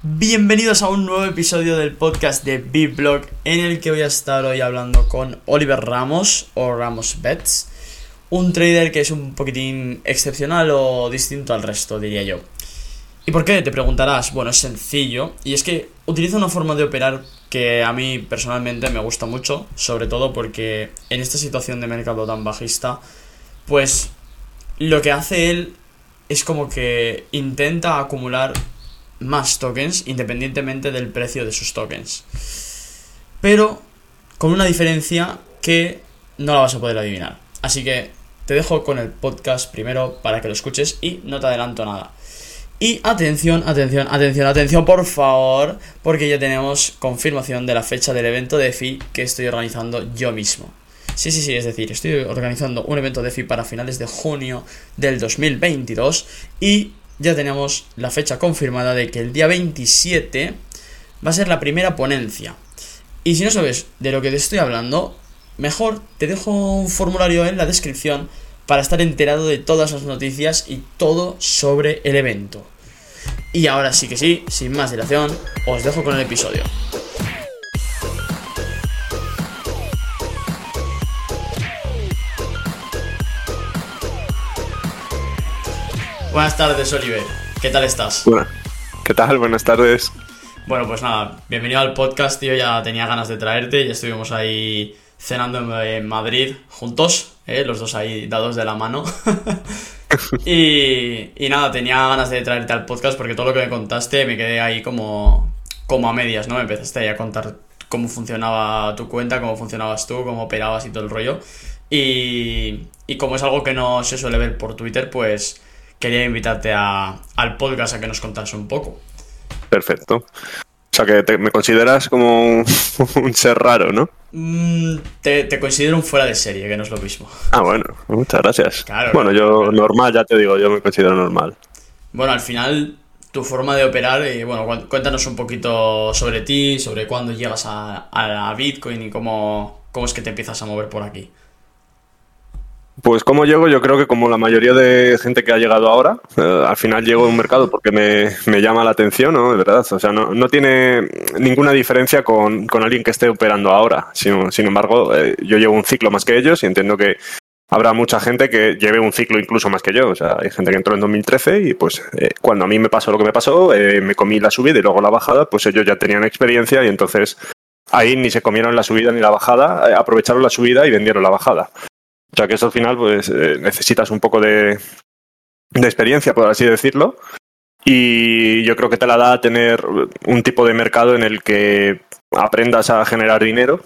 Bienvenidos a un nuevo episodio del podcast de B-Blog en el que voy a estar hoy hablando con Oliver Ramos o Ramos Bets, un trader que es un poquitín excepcional o distinto al resto, diría yo. ¿Y por qué? Te preguntarás. Bueno, es sencillo y es que utiliza una forma de operar que a mí personalmente me gusta mucho, sobre todo porque en esta situación de mercado tan bajista, pues lo que hace él es como que intenta acumular más tokens independientemente del precio de sus tokens. Pero con una diferencia que no la vas a poder adivinar. Así que te dejo con el podcast primero para que lo escuches y no te adelanto nada. Y atención, atención, atención, atención, por favor, porque ya tenemos confirmación de la fecha del evento de FI que estoy organizando yo mismo. Sí, sí, sí, es decir, estoy organizando un evento de FI para finales de junio del 2022 y ya tenemos la fecha confirmada de que el día 27 va a ser la primera ponencia. Y si no sabes de lo que te estoy hablando, mejor te dejo un formulario en la descripción para estar enterado de todas las noticias y todo sobre el evento. Y ahora sí que sí, sin más dilación, os dejo con el episodio. Buenas tardes, Oliver. ¿Qué tal estás? Bueno, ¿qué tal? Buenas tardes. Bueno, pues nada, bienvenido al podcast, tío. Ya tenía ganas de traerte. Ya estuvimos ahí cenando en Madrid juntos, ¿eh? los dos ahí dados de la mano. y, y nada, tenía ganas de traerte al podcast porque todo lo que me contaste me quedé ahí como, como a medias, ¿no? Me empezaste ahí a contar cómo funcionaba tu cuenta, cómo funcionabas tú, cómo operabas y todo el rollo. Y, y como es algo que no se suele ver por Twitter, pues quería invitarte a, al podcast a que nos contase un poco. Perfecto. O sea que te, me consideras como un, un ser raro, ¿no? Mm, te, te, considero un fuera de serie, que no es lo mismo. Ah, bueno, muchas gracias. Claro, bueno, yo normal, ya te digo, yo me considero normal. Bueno, al final, tu forma de operar, y bueno, cuéntanos un poquito sobre ti, sobre cuándo llegas a, a Bitcoin y cómo, cómo es que te empiezas a mover por aquí. Pues como llego, yo creo que como la mayoría de gente que ha llegado ahora, eh, al final llego a un mercado porque me, me, llama la atención, ¿no? De verdad, o sea, no, no tiene ninguna diferencia con, con, alguien que esté operando ahora. Sin, sin embargo, eh, yo llevo un ciclo más que ellos y entiendo que habrá mucha gente que lleve un ciclo incluso más que yo. O sea, hay gente que entró en 2013 y pues eh, cuando a mí me pasó lo que me pasó, me comí la subida y luego la bajada, pues ellos ya tenían experiencia y entonces ahí ni se comieron la subida ni la bajada, aprovecharon la subida y vendieron la bajada. O sea que eso al final pues eh, necesitas un poco de, de, experiencia, por así decirlo. Y yo creo que te la da tener un tipo de mercado en el que aprendas a generar dinero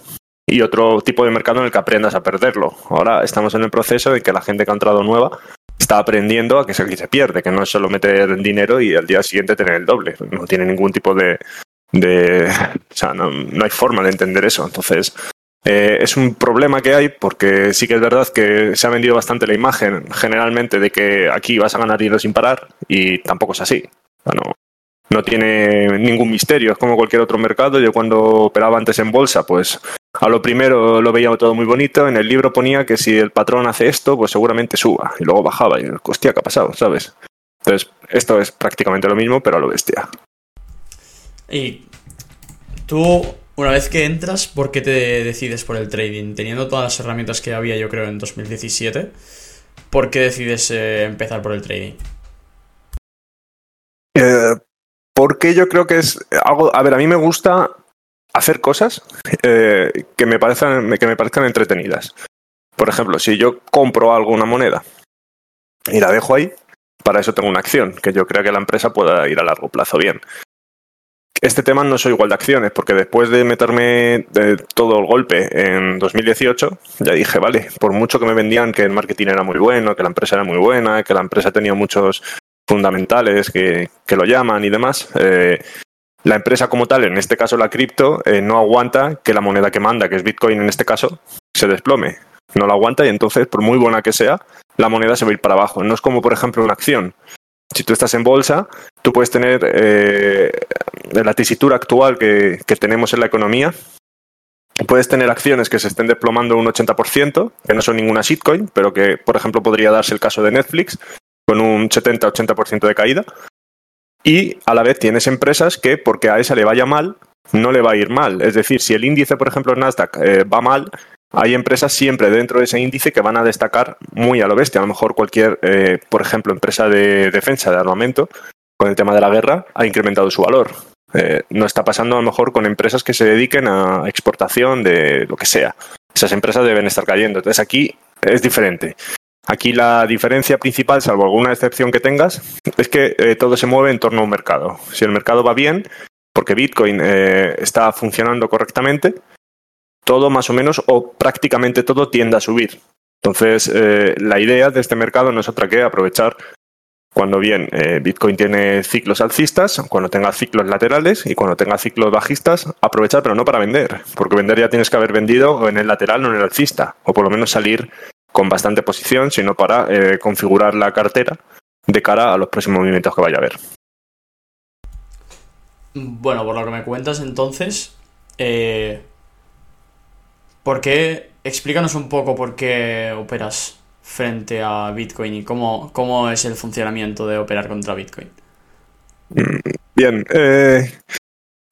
y otro tipo de mercado en el que aprendas a perderlo. Ahora estamos en el proceso de que la gente que ha entrado nueva está aprendiendo a que se, se pierde, que no es solo meter dinero y al día siguiente tener el doble. No tiene ningún tipo de... de o sea, no, no hay forma de entender eso. Entonces, eh, es un problema que hay porque sí que es verdad que se ha vendido bastante la imagen generalmente de que aquí vas a ganar dinero sin parar y tampoco es así. No tiene ningún misterio, es como cualquier otro mercado. Yo cuando operaba antes en bolsa, pues a lo primero lo veía todo muy bonito. En el libro ponía que si el patrón hace esto, pues seguramente suba. Y luego bajaba. Y hostia, ¿qué ha pasado? ¿Sabes? Entonces, esto es prácticamente lo mismo, pero a lo bestia. Y tú una vez que entras, ¿por qué te decides por el trading? Teniendo todas las herramientas que había, yo creo, en 2017, ¿por qué decides eh, empezar por el trading? Eh, porque yo creo que es algo. A ver, a mí me gusta hacer cosas eh, que, me parezcan, que me parezcan entretenidas. Por ejemplo, si yo compro alguna moneda y la dejo ahí, para eso tengo una acción, que yo creo que la empresa pueda ir a largo plazo bien este tema no soy igual de acciones, porque después de meterme todo el golpe en 2018, ya dije, vale, por mucho que me vendían que el marketing era muy bueno, que la empresa era muy buena, que la empresa tenía muchos fundamentales que, que lo llaman y demás, eh, la empresa como tal, en este caso la cripto, eh, no aguanta que la moneda que manda, que es Bitcoin en este caso, se desplome. No la aguanta y entonces, por muy buena que sea, la moneda se va a ir para abajo. No es como, por ejemplo, una acción si tú estás en bolsa, tú puedes tener eh, la tesitura actual que, tenemos en la economía. Puedes tener acciones que se estén desplomando un 80%, que no son ninguna shitcoin, pero que, por ejemplo, podría darse el caso de Netflix, con un 70-80% de caída. Y a la vez tienes empresas que, porque a esa le vaya mal, no le va a ir mal. Es decir, si el índice, por ejemplo, Nasdaq eh, va mal, hay empresas siempre dentro de ese índice que van a destacar muy a lo bestia. A lo mejor cualquier, eh, por ejemplo, empresa de defensa, de armamento, con el tema de la guerra, ha incrementado su valor. Eh, no está pasando a lo mejor con empresas que se dediquen a exportación de lo que sea. Esas empresas deben estar cayendo. Entonces aquí es diferente. Aquí la diferencia principal, salvo alguna excepción que tengas, es que eh, todo se mueve en torno a un mercado. Si el mercado va bien, porque Bitcoin eh, está funcionando correctamente, todo más o menos o prácticamente todo tiende a subir. Entonces, la idea de este mercado no es otra que aprovechar cuando bien eh, Bitcoin tiene ciclos alcistas, cuando tenga ciclos laterales y cuando tenga ciclos bajistas, aprovechar, pero no para vender, porque vender ya tienes que haber vendido en el lateral o en el alcista, o por lo menos salir con bastante posición, sino para eh, configurar la cartera de cara a los próximos movimientos que vaya a haber. Bueno, por lo que me cuentas entonces, eh, ¿por qué? Explícanos un poco por qué operas frente a Bitcoin y cómo, cómo es el funcionamiento de operar contra Bitcoin? Mm, bien, eh,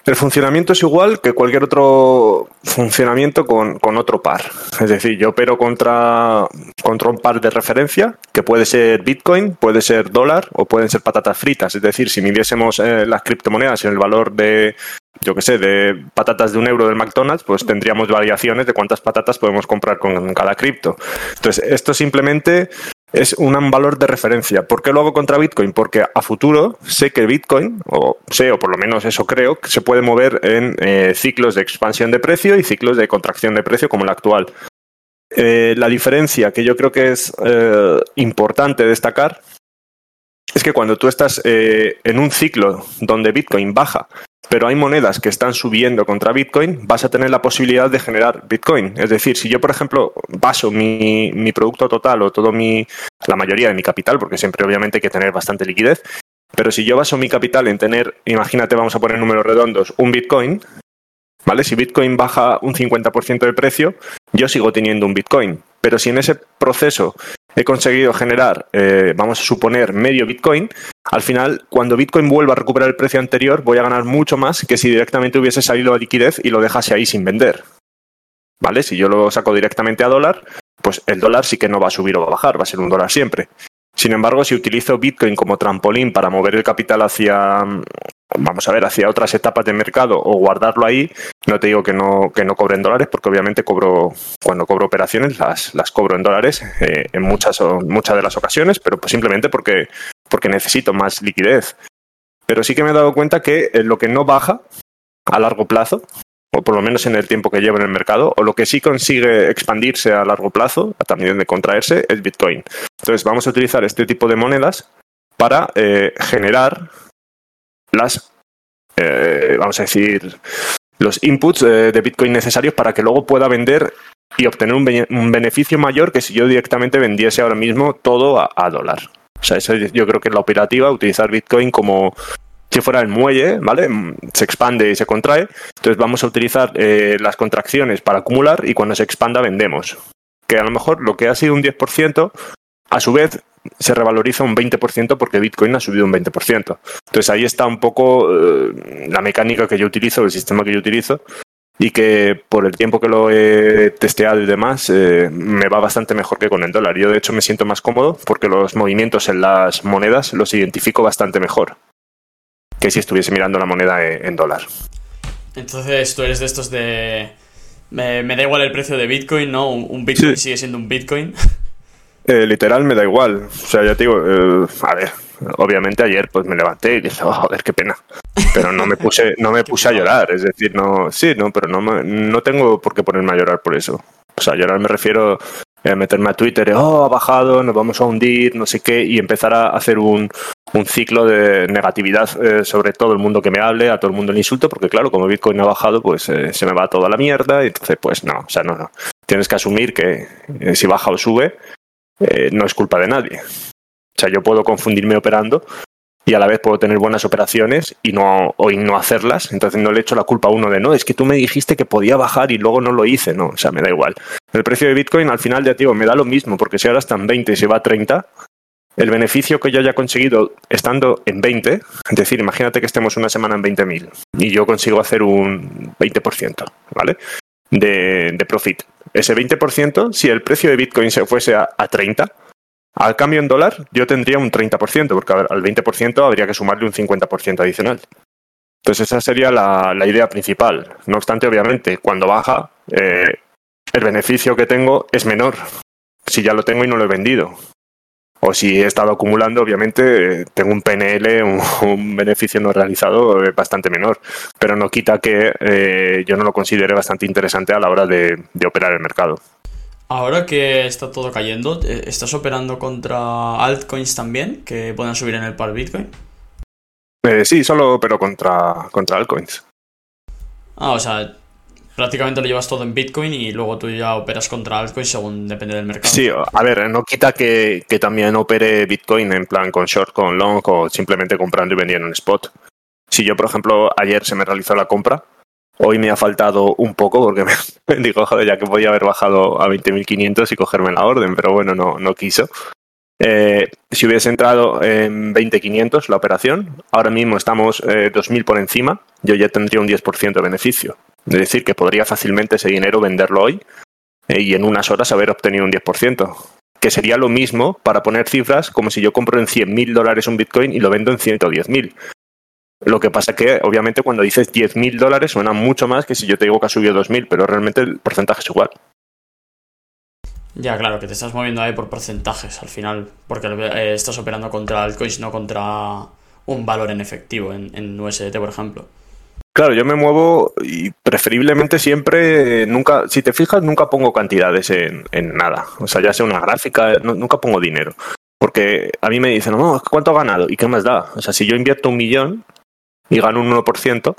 el funcionamiento es igual que cualquier otro funcionamiento con, con, otro par. Es decir, yo opero contra, contra un par de referencia, que puede ser Bitcoin, puede ser dólar o pueden ser patatas fritas. Es decir, si midiésemos eh, las criptomonedas en el valor de, yo qué sé, de patatas de un euro del McDonald's, pues tendríamos variaciones de cuántas patatas podemos comprar con cada cripto. Entonces, esto simplemente es un valor de referencia. ¿Por qué lo hago contra Bitcoin? Porque a futuro sé que Bitcoin, o sé, o por lo menos eso creo, que se puede mover en eh, ciclos de expansión de precio y ciclos de contracción de precio como el actual. Eh, la diferencia que yo creo que es eh, importante destacar es que cuando tú estás en un ciclo donde Bitcoin baja pero hay monedas que están subiendo contra Bitcoin, vas a tener la posibilidad de generar Bitcoin. Es decir, si yo, por ejemplo, baso mi, producto total o todo mi, la mayoría de mi capital, porque siempre obviamente hay que tener bastante liquidez, pero si yo baso mi capital en tener, imagínate, vamos a poner números redondos, un Bitcoin, ¿vale? Si Bitcoin baja un 50% de precio, yo sigo teniendo un Bitcoin. Pero si en ese proceso he conseguido generar, eh, vamos a suponer, medio Bitcoin, al final, cuando Bitcoin vuelva a recuperar el precio anterior, voy a ganar mucho más que si directamente hubiese salido a liquidez y lo dejase ahí sin vender. ¿Vale? Si yo lo saco directamente a dólar, pues el dólar sí que no va a subir o va a bajar, va a ser un dólar siempre. Sin embargo, si utilizo Bitcoin como trampolín para mover el capital hacia, vamos a ver, hacia otras etapas de mercado o guardarlo ahí, no te digo que no, que no cobre en dólares, porque obviamente cobro, cuando cobro operaciones las, las cobro en dólares eh, en muchas, muchas de las ocasiones, pero pues simplemente porque, porque necesito más liquidez. Pero sí que me he dado cuenta que eh, lo que no baja a largo plazo, o por lo menos en el tiempo que llevo en el mercado, o lo que sí consigue expandirse a largo plazo, también de contraerse, es Bitcoin. Entonces vamos a utilizar este tipo de monedas para eh, generar las, eh, vamos a decir, los inputs eh, de Bitcoin necesarios para que luego pueda vender y obtener un, beneficio mayor que si yo directamente vendiese ahora mismo todo a, dólar. O sea, eso yo creo que es la operativa, utilizar Bitcoin como si fuera el muelle, ¿vale? Se expande y se contrae. Entonces vamos a utilizar eh, las contracciones para acumular y cuando se expanda vendemos. Que a lo mejor lo que ha sido un 10%, a su vez se revaloriza un 20% porque Bitcoin ha subido un 20%. Entonces ahí está un poco eh, la mecánica que yo utilizo, el sistema que yo utilizo y que por el tiempo que lo he testeado y demás eh, me va bastante mejor que con el dólar. Yo de hecho me siento más cómodo porque los movimientos en las monedas los identifico bastante mejor que si estuviese mirando la moneda en, dólar. Entonces tú eres de estos de... Me, da igual el precio de Bitcoin, ¿no? Un, Bitcoin sigue siendo un Bitcoin. Eh, literal me da igual. O sea, ya te digo, eh, a ver, obviamente ayer pues me levanté y dije, oh, joder, qué pena. Pero no me puse, no me puse a llorar. Es decir, no, sí, no, pero no, no tengo por qué ponerme a llorar por eso. O sea, llorar me refiero a meterme a Twitter, oh, ha bajado, nos vamos a hundir, no sé qué, y empezar a hacer un, un ciclo de negatividad eh, sobre todo el mundo que me hable, a todo el mundo el insulto, porque claro, como Bitcoin ha bajado, pues se me va toda la mierda, y entonces pues no, o sea, no, no. Tienes que asumir que si baja o sube, eh, no es culpa de nadie. O sea, yo puedo confundirme operando y a la vez puedo tener buenas operaciones y no, o no hacerlas. Entonces no le echo la culpa a uno de no, es que tú me dijiste que podía bajar y luego no lo hice. No, o sea, me da igual. El precio de Bitcoin al final, ya digo, me da lo mismo, porque si ahora están 20 y se va a 30, el beneficio que yo haya conseguido estando en 20, es decir, imagínate que estemos una semana en 20.000 y yo consigo hacer un 20%, ¿vale? De, de profit. Ese 20%, si el precio de Bitcoin se fuese a, a 30, al cambio en dólar yo tendría un 30%, porque al 20% habría que sumarle un 50% adicional. Entonces esa sería la, idea principal. No obstante, obviamente, cuando baja, eh, el beneficio que tengo es menor si ya lo tengo y no lo he vendido. O si he estado acumulando, obviamente tengo un PNL, un, un beneficio no realizado eh, bastante menor. Pero no quita que eh, yo no lo considere bastante interesante a la hora de, de operar el mercado. Ahora que está todo cayendo, eh, ¿estás operando contra altcoins también que puedan subir en el par Bitcoin? Eh, sí, solo opero contra, contra altcoins. Ah, o sea, prácticamente lo llevas todo en Bitcoin y luego tú ya operas contra altcoins según depende del mercado. Sí, a ver, no quita que, que también opere Bitcoin en plan con short, con long o simplemente comprando y vendiendo en spot. Si yo, por ejemplo, ayer se me realizó la compra, hoy me ha faltado un poco porque me, me digo, joder, ya que podía haber bajado a 20.500 y cogerme la orden, pero bueno, no, no quiso. Eh, si hubiese entrado en 20.500 la operación, ahora mismo estamos eh, 2.000 por encima, yo ya tendría un 10% de beneficio. Es decir, que podría fácilmente ese dinero venderlo hoy eh, y en unas horas haber obtenido un 10%. Que sería lo mismo para poner cifras como si yo compro en 100.000 dólares un Bitcoin y lo vendo en 110.000. Lo que pasa que, obviamente, cuando dices 10.000 dólares suena mucho más que si yo te digo que ha subido 2.000, pero realmente el porcentaje es igual. Ya, claro, que te estás moviendo ahí por porcentajes al final, porque eh, estás operando contra altcoins, no contra un valor en efectivo, en, en, USDT, por ejemplo. Claro, yo me muevo y preferiblemente siempre, nunca, si te fijas, nunca pongo cantidades en, en nada. O sea, ya sea una gráfica, nunca pongo dinero. Porque a mí me dicen, no, ¿cuánto ha ganado? ¿Y qué más da? O sea, si yo invierto un millón y gano un 1%,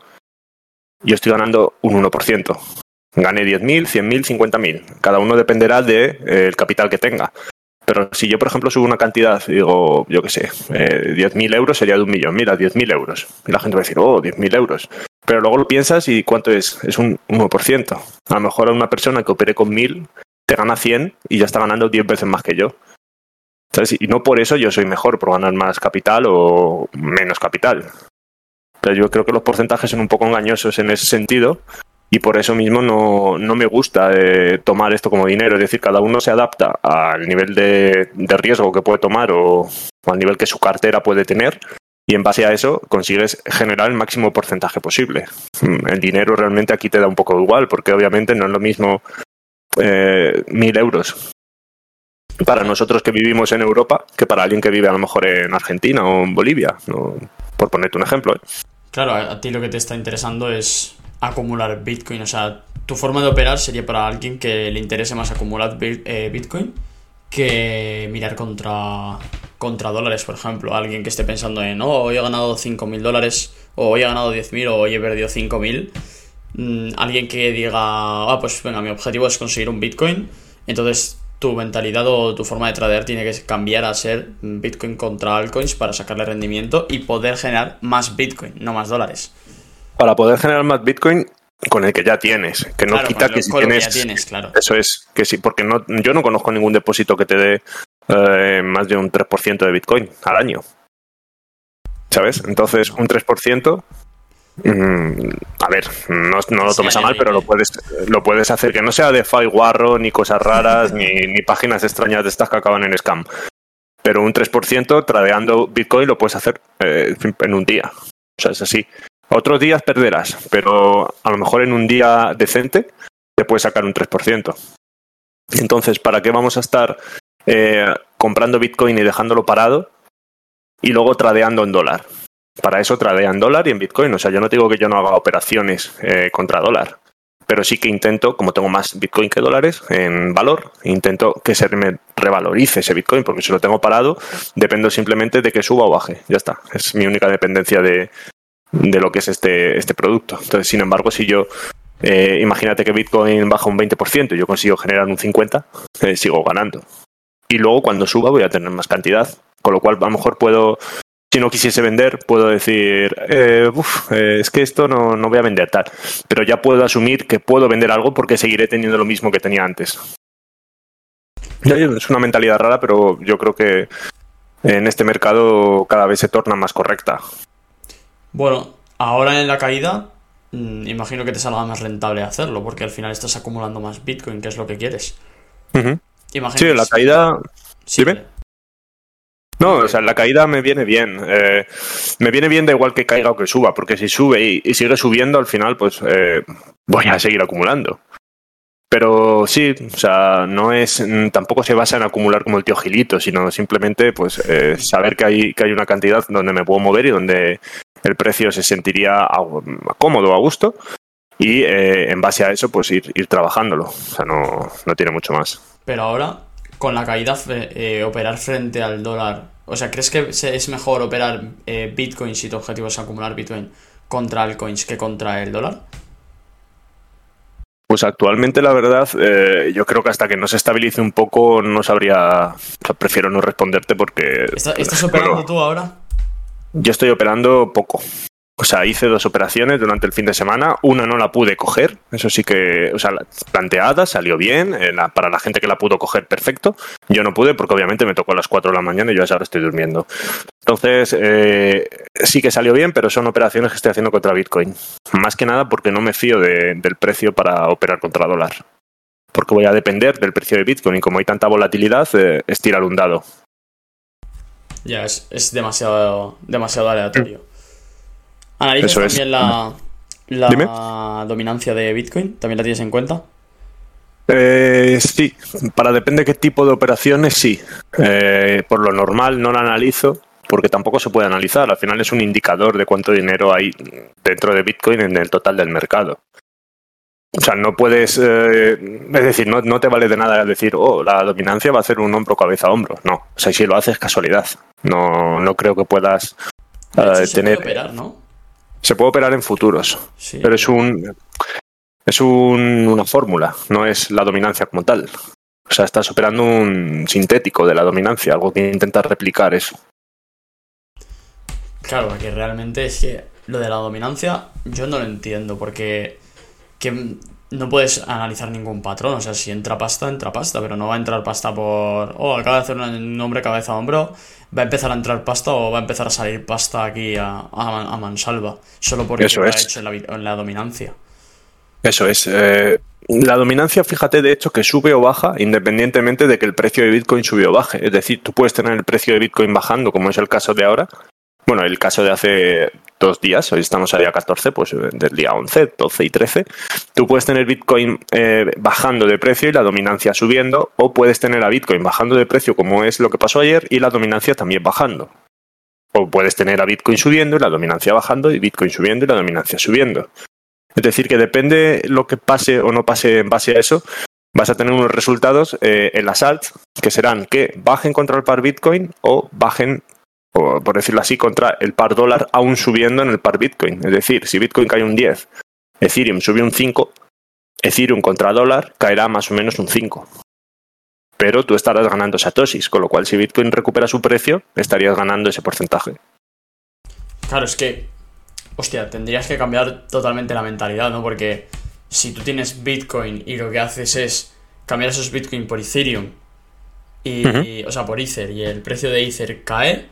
yo estoy ganando un 1%. Gane 10.000, 100.000, 50.000. Cada uno dependerá del de, eh, capital que tenga. Pero si yo, por ejemplo, subo una cantidad digo, yo qué sé, eh, 10.000 euros sería de un millón. Mira, 10.000 euros. Y la gente va a decir, oh, 10.000 euros. Pero luego lo piensas y ¿cuánto es? Es un 1%. A lo mejor una persona que opere con 1.000 te gana 100 y ya está ganando 10 veces más que yo. Y no por eso yo soy mejor, por ganar más capital o menos capital. Pero yo creo que los porcentajes son un poco engañosos en ese sentido y por eso mismo no, no me gusta eh, tomar esto como dinero. Es decir, cada uno se adapta al nivel de, riesgo que puede tomar o, al nivel que su cartera puede tener y en base a eso consigues generar el máximo porcentaje posible. El dinero realmente aquí te da un poco igual porque obviamente no es lo mismo eh, mil euros para nosotros que vivimos en Europa que para alguien que vive a lo mejor en Argentina o en Bolivia, por ponerte un ejemplo. ¿eh? Claro, a ti lo que te está interesando es acumular Bitcoin. O sea, tu forma de operar sería para alguien que le interese más acumular eh, Bitcoin que mirar contra, contra dólares, por ejemplo. Alguien que esté pensando en, oh, hoy he ganado 5.000 dólares, o hoy he ganado 10.000, o hoy he perdido 5.000. Mm, alguien que diga, ah, pues venga, mi objetivo es conseguir un Bitcoin. Entonces tu mentalidad o tu forma de tradear tiene que cambiar a ser Bitcoin contra altcoins para sacarle rendimiento y poder generar más Bitcoin, no más dólares para poder generar más Bitcoin con el que ya tienes, que no claro, quita que si tienes, que tienes claro. eso es que sí, porque no, yo no conozco ningún depósito que te dé eh, más de un 3% de Bitcoin al año. ¿Sabes? Entonces, un 3%, mmm, a ver, no, no lo tomes a mal, pero lo puedes, lo puedes hacer que no sea de Fi Warro, ni cosas raras, ni, ni páginas extrañas de estas que acaban en scam. Pero un 3% tradeando Bitcoin lo puedes hacer eh, en un día. O sea, es así. Otros días perderás, pero a lo mejor en un día decente te puedes sacar un 3%. Entonces, ¿para qué vamos a estar eh, comprando Bitcoin y dejándolo parado y luego tradeando en dólar? Para eso tradea en dólar y en Bitcoin. O sea, yo no digo que yo no haga operaciones eh, contra dólar, pero sí que intento, como tengo más Bitcoin que dólares en valor, intento que se me revalorice ese Bitcoin, porque si lo tengo parado, dependo simplemente de que suba o baje. Ya está. Es mi única dependencia de, de lo que es este, este producto. Entonces, sin embargo, si yo eh, imagínate que Bitcoin baja un 20% y yo consigo generar un 50%, eh, sigo ganando. Y luego cuando suba voy a tener más cantidad. Con lo cual, a lo mejor puedo, si no quisiese vender, puedo decir, eh, uf, eh, es que esto no, no voy a vender tal. Pero ya puedo asumir que puedo vender algo porque seguiré teniendo lo mismo que tenía antes. Es una mentalidad rara, pero yo creo que en este mercado cada vez se torna más correcta. Bueno, ahora en la caída, mm, imagino que te salga más rentable hacerlo, porque al final estás acumulando más Bitcoin, que es lo que quieres. Sí, la caída... Sí, No, o sea, la caída me viene bien. Eh, me viene bien da igual que caiga o que suba, porque si sube y, sigue subiendo, al final, pues eh, voy a seguir acumulando. Pero sí, o sea, no es, mm, tampoco se basa en acumular como el tío Gilito, sino simplemente pues eh, saber que hay, que hay una cantidad donde me puedo mover y donde el precio se sentiría cómodo, a gusto, y eh, en base a eso pues ir, ir trabajándolo. O sea, no, no tiene mucho más. Pero ahora, con la caída, eh, operar frente al dólar, o sea, ¿crees que es mejor operar Bitcoin si tu objetivo es acumular Bitcoin contra altcoins que contra el dólar? Pues actualmente, la verdad, eh, yo creo que hasta que no se estabilice un poco no sabría. prefiero no responderte porque. ¿Estás operando tú ahora? Yo estoy operando poco. O sea, hice dos operaciones durante el fin de semana. Una no la pude coger, eso sí que, o sea, planteada, salió bien. Eh, para la gente que la pudo coger, perfecto. Yo no pude porque obviamente me tocó a las 4 de la mañana y yo ahora estoy durmiendo. Entonces, eh, sí que salió bien, pero son operaciones que estoy haciendo contra Bitcoin. Más que nada porque no me fío del precio para operar contra dólar. Porque voy a depender del precio de Bitcoin y como hay tanta volatilidad, eh, es tirar un dado. Ya, es, es demasiado, demasiado aleatorio. ¿Analizas también la, la dominancia de Bitcoin? ¿También la tienes en cuenta? Eh, sí, para depende qué tipo de operaciones, sí. Eh, por lo normal no la analizo porque tampoco se puede analizar. Al final es un indicador de cuánto dinero hay dentro de Bitcoin en el total del mercado. O sea, no puedes, eh, es decir, no, no, te vale de nada decir, oh, la dominancia va a ser un hombro cabeza a hombro. No, o sea, si lo haces casualidad. No, no creo que puedas tener. operar, ¿no? Se puede operar en futuros, pero es un es una fórmula, no es la dominancia como tal. O sea, estás operando un sintético de la dominancia, algo que intenta replicar eso. Claro, porque realmente es que lo de la dominancia yo no lo entiendo, porque que no puedes analizar ningún patrón. O sea, si entra pasta, entra pasta, pero no va a entrar pasta por. Oh, acaba de hacer un nombre cabeza a hombro. Va a empezar a entrar pasta o va a empezar a salir pasta aquí a, a, mansalva. Solo porque Eso lo es. ha hecho en la, dominancia. Eso es. Eh, la dominancia, fíjate, de hecho, que sube o baja independientemente de que el precio de Bitcoin sube o baje. Es decir, tú puedes tener el precio de Bitcoin bajando, como es el caso de ahora. Bueno, el caso de hace dos días, hoy estamos a día 14, pues eh, del día 11, 12 y 13, tú puedes tener Bitcoin eh, bajando de precio y la dominancia subiendo, o puedes tener a Bitcoin bajando de precio como es lo que pasó ayer y la dominancia también bajando. O puedes tener a Bitcoin subiendo y la dominancia bajando y Bitcoin subiendo y la dominancia subiendo. Es decir, que depende lo que pase o no pase en base a eso, vas a tener unos resultados eh, en las alts que serán que bajen contra el par Bitcoin o bajen por decirlo así, contra el par dólar aún subiendo en el par Bitcoin. Es decir, si Bitcoin cae un 10, Ethereum sube un 5, Ethereum contra dólar caerá más o menos un 5. Pero tú estarás ganando satoshis, con lo cual si Bitcoin recupera su precio, estarías ganando ese porcentaje. Claro, es que, hostia, tendrías que cambiar totalmente la mentalidad, ¿no? Porque si tú tienes Bitcoin y lo que haces es cambiar esos Bitcoin por Ethereum, y, o sea, por Ether, y el precio de Ether cae,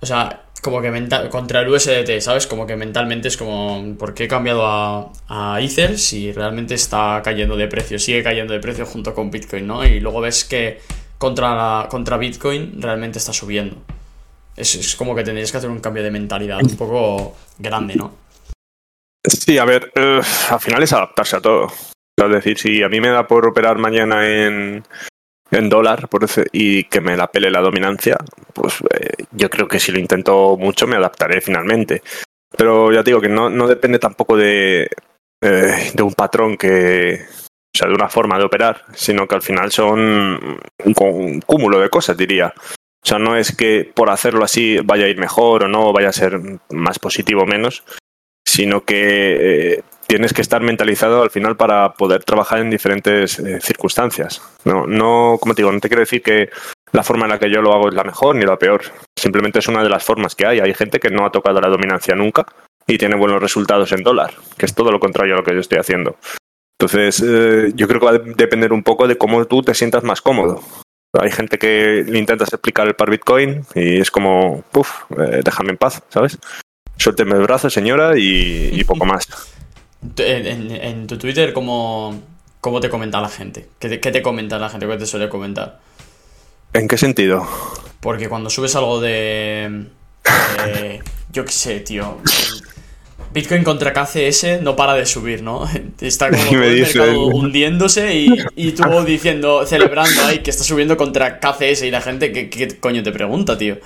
o sea, como que mental, contra el USDT, ¿sabes? Como que mentalmente es como, ¿por qué he cambiado a, a, Ether si realmente está cayendo de precio? Sigue cayendo de precio junto con Bitcoin, ¿no? Y luego ves que contra, contra Bitcoin realmente está subiendo. Es, es como que tendrías que hacer un cambio de mentalidad un poco grande, ¿no? Sí, a ver, eh, al final es adaptarse a todo. Es decir, si a mí me da por operar mañana en, en dólar por y que me la pele la dominancia, pues eh, yo creo que si lo intento mucho me adaptaré finalmente. Pero ya digo que no, no depende tampoco de, eh, de un patrón que, o sea, de una forma de operar, sino que al final son un, un, cúmulo de cosas, diría. O sea, no es que por hacerlo así vaya a ir mejor o no, vaya a ser más positivo o menos, sino que eh, tienes que estar mentalizado al final para poder trabajar en diferentes eh, circunstancias. No, no, como te digo, no te quiero decir que la forma en la que yo lo hago es la mejor ni la peor. Simplemente es una de las formas que hay. Hay gente que no ha tocado la dominancia nunca y tiene buenos resultados en dólar, que es todo lo contrario a lo que yo estoy haciendo. Entonces, eh, yo creo que va a depender un poco de cómo tú te sientas más cómodo. Hay gente que le intentas explicar el par Bitcoin y es como, puf, eh, déjame en paz, ¿sabes? Suélteme el brazo, señora, y, poco más. En, tu Twitter, ¿cómo, ¿cómo, te comenta la gente? ¿Qué te, ¿Qué te comenta la gente? ¿Qué te suele comentar? ¿En qué sentido? Porque cuando subes algo de... yo qué sé, tío. Bitcoin contra KCS no para de subir, ¿no? Está como todo el mercado hundiéndose y, y, tú diciendo, celebrando ahí que está subiendo contra KCS y la gente, ¿qué, qué coño te pregunta, tío?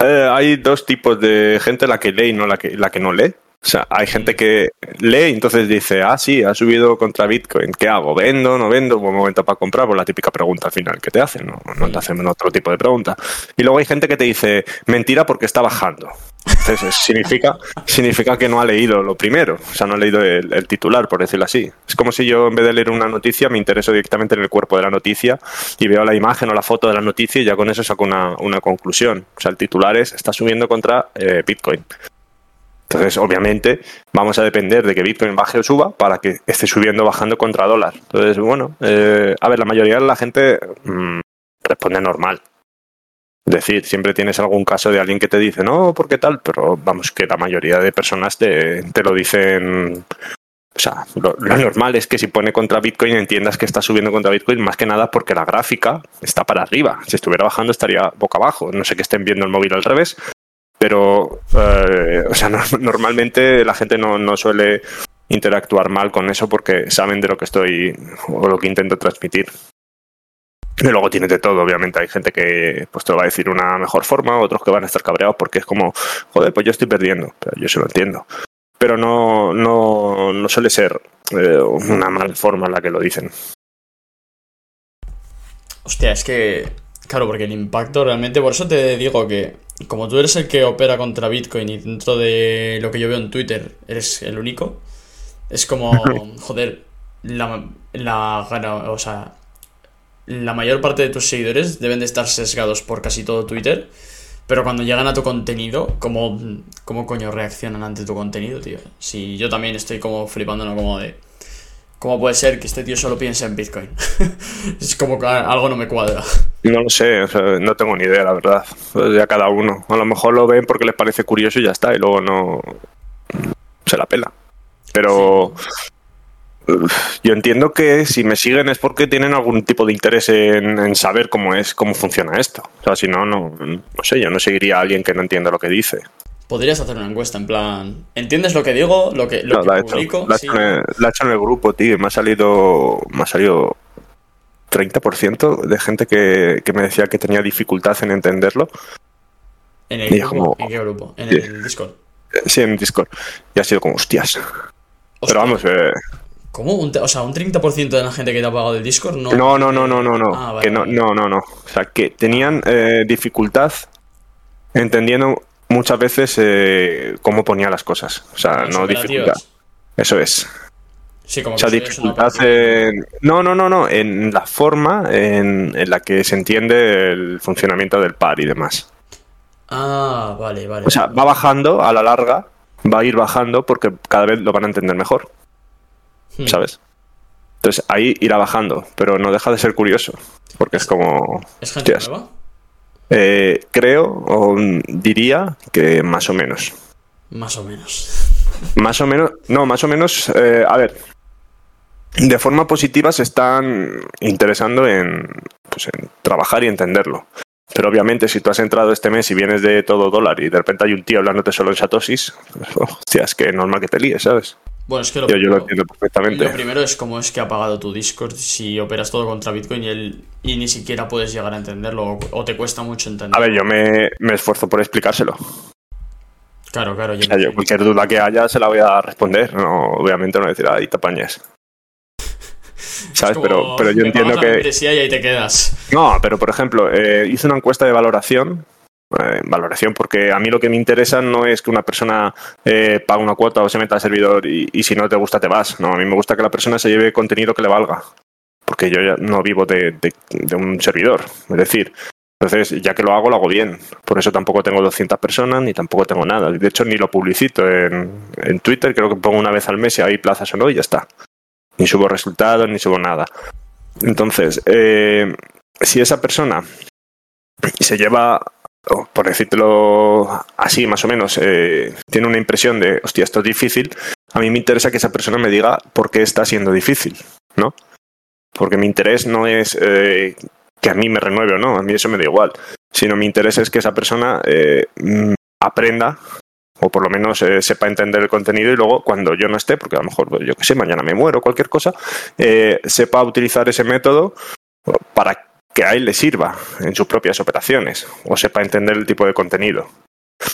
Eh, hay dos tipos de gente, la que lee y no la que, la que no lee. O sea, hay gente que lee y entonces dice, ah, sí, ha subido contra Bitcoin, ¿qué hago? ¿Vendo? ¿No vendo? Buen momento para comprar, pues la típica pregunta al final que te hacen, no, no te hacen otro tipo de pregunta. Y luego hay gente que te dice, mentira porque está bajando. Entonces, significa, significa que no ha leído lo primero, o sea, no ha leído el, titular, por decirlo así. Es como si yo en vez de leer una noticia me intereso directamente en el cuerpo de la noticia y veo la imagen o la foto de la noticia y ya con eso saco una, una conclusión. O sea, el titular es, está subiendo contra eh, Bitcoin. Entonces, obviamente, vamos a depender de que Bitcoin baje o suba para que esté subiendo o bajando contra dólar. Entonces, bueno, eh, a ver, la mayoría de la gente mm, responde normal. Es decir, siempre tienes algún caso de alguien que te dice, no, ¿por qué tal? Pero vamos, que la mayoría de personas te, lo dicen. O sea, lo, normal es que si pone contra Bitcoin entiendas que está subiendo contra Bitcoin más que nada porque la gráfica está para arriba. Si estuviera bajando estaría boca abajo. No sé que estén viendo el móvil al revés, pero, eh, o sea, normalmente la gente no, suele interactuar mal con eso porque saben de lo que estoy o lo que intento transmitir. Y luego tienes de todo, obviamente. Hay gente que pues, te va a decir una mejor forma, otros que van a estar cabreados porque es como, joder, pues yo estoy perdiendo. Pero yo se lo entiendo. Pero no, no, no suele ser eh, una mala forma la que lo dicen. Hostia, es que, claro, porque el impacto realmente, por eso te digo que como tú eres el que opera contra Bitcoin y dentro de lo que yo veo en Twitter eres el único, es como, joder, la, la, o sea, la mayor parte de tus seguidores deben de estar sesgados por casi todo Twitter, pero cuando llegan a tu contenido, ¿cómo, cómo coño reaccionan ante tu contenido, tío? Si yo también estoy como flipando, ¿no? Como de... ¿Cómo puede ser que este tío solo piense en Bitcoin? es como que algo no me cuadra. No lo sé, no tengo ni idea, la verdad. Ya cada uno. A lo mejor lo ven porque les parece curioso y ya está, y luego no. se la pela. Pero. Yo entiendo que si me siguen es porque tienen algún tipo de interés en, saber cómo es, cómo funciona esto. O sea, si no, no, no sé, yo no seguiría a alguien que no entienda lo que dice. Podrías hacer una encuesta en plan, ¿entiendes lo que digo? Lo que, lo la publico. la, he hecho en el grupo, tío, me ha salido, me ha salido 30% de gente que, me decía que tenía dificultad en entenderlo. ¿En el grupo? ¿En qué grupo? ¿En el Discord? Sí, en Discord. Y ha sido como, hostias. Pero vamos, eh, ¿Cómo? o sea, un 30% de la gente que te ha pagado del Discord no. No, no, no, no, no, no. Ah, que no, no, no, no. O sea, que tenían eh, dificultad entendiendo muchas veces eh, cómo ponía las cosas. O sea, no dificultad. Eso es. Sí, como o sea, dificultad en... No, no, no, no. En la forma en, la que se entiende el funcionamiento del par y demás. Ah, vale, vale. O sea, va bajando a la larga, va a ir bajando porque cada vez lo van a entender mejor. Hmm. ¿Sabes? Entonces ahí irá bajando, pero no deja de ser curioso. Porque es como. ¿Es gente nueva? Eh, creo o diría que más o menos. Más o menos. Más o menos, no, más o menos, eh, a ver, de forma positiva se están interesando en, pues, en trabajar y entenderlo. Pero obviamente si tú has entrado este mes y vienes de todo dólar y de repente hay un tío hablándote solo en satosis, pues, hostia, es que normal que te líes, ¿sabes? Bueno, es que lo, yo, yo, lo entiendo perfectamente. Lo primero es cómo es que ha pagado tu Discord si operas todo contra Bitcoin y, él, y ni siquiera puedes llegar a entenderlo o, te cuesta mucho entenderlo. A ver, yo me, esfuerzo por explicárselo. Claro, claro. Yo, cualquier duda que haya se la voy a responder. No, obviamente no decir, ahí te apañes. ¿Sabes? pero, pero yo entiendo que. Y ahí te quedas. No, pero por ejemplo, eh, hice una encuesta de valoración eh, valoración, porque a mí lo que me interesa no es que una persona eh, pague una cuota o se meta al servidor y, si no te gusta te vas. No, a mí me gusta que la persona se lleve contenido que le valga, porque yo ya no vivo de, un servidor, es decir. Entonces, ya que lo hago, lo hago bien. Por eso tampoco tengo 200 personas ni tampoco tengo nada. De hecho, ni lo publicito en, en Twitter. Creo que pongo una vez al mes si hay plazas o no y ya está. Ni subo resultados, ni subo nada. Entonces, eh, si esa persona se lleva, por decirlo así, más o menos, eh, tiene una impresión de, hostia, esto es difícil, a mí me interesa que esa persona me diga por qué está siendo difícil, ¿no? Porque mi interés no es eh, que a mí me renueve o no, a mí eso me da igual, sino mi interés es que esa persona eh, mm, aprenda o por lo menos sepa entender el contenido y luego cuando yo no esté, porque a lo mejor yo qué sé, mañana me muero, cualquier cosa, sepa utilizar ese método para que a él le sirva en sus propias operaciones o sepa entender el tipo de contenido.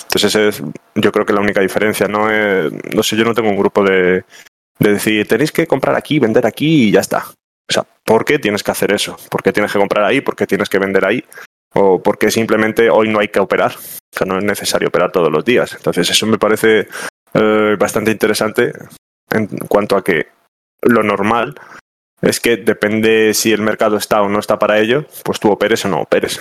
Entonces es, yo creo que la única diferencia no es, no sé, yo no tengo un grupo de, de decir tenéis que comprar aquí, vender aquí y ya está. O sea, ¿por qué tienes que hacer eso? ¿Por qué tienes que comprar ahí? ¿Por qué tienes que vender ahí? ¿O por qué simplemente hoy no hay que operar? Sea, no es necesario operar todos los días. Entonces, eso me parece eh, bastante interesante en cuanto a que lo normal es que depende si el mercado está o no está para ello, pues tú operes o no operes.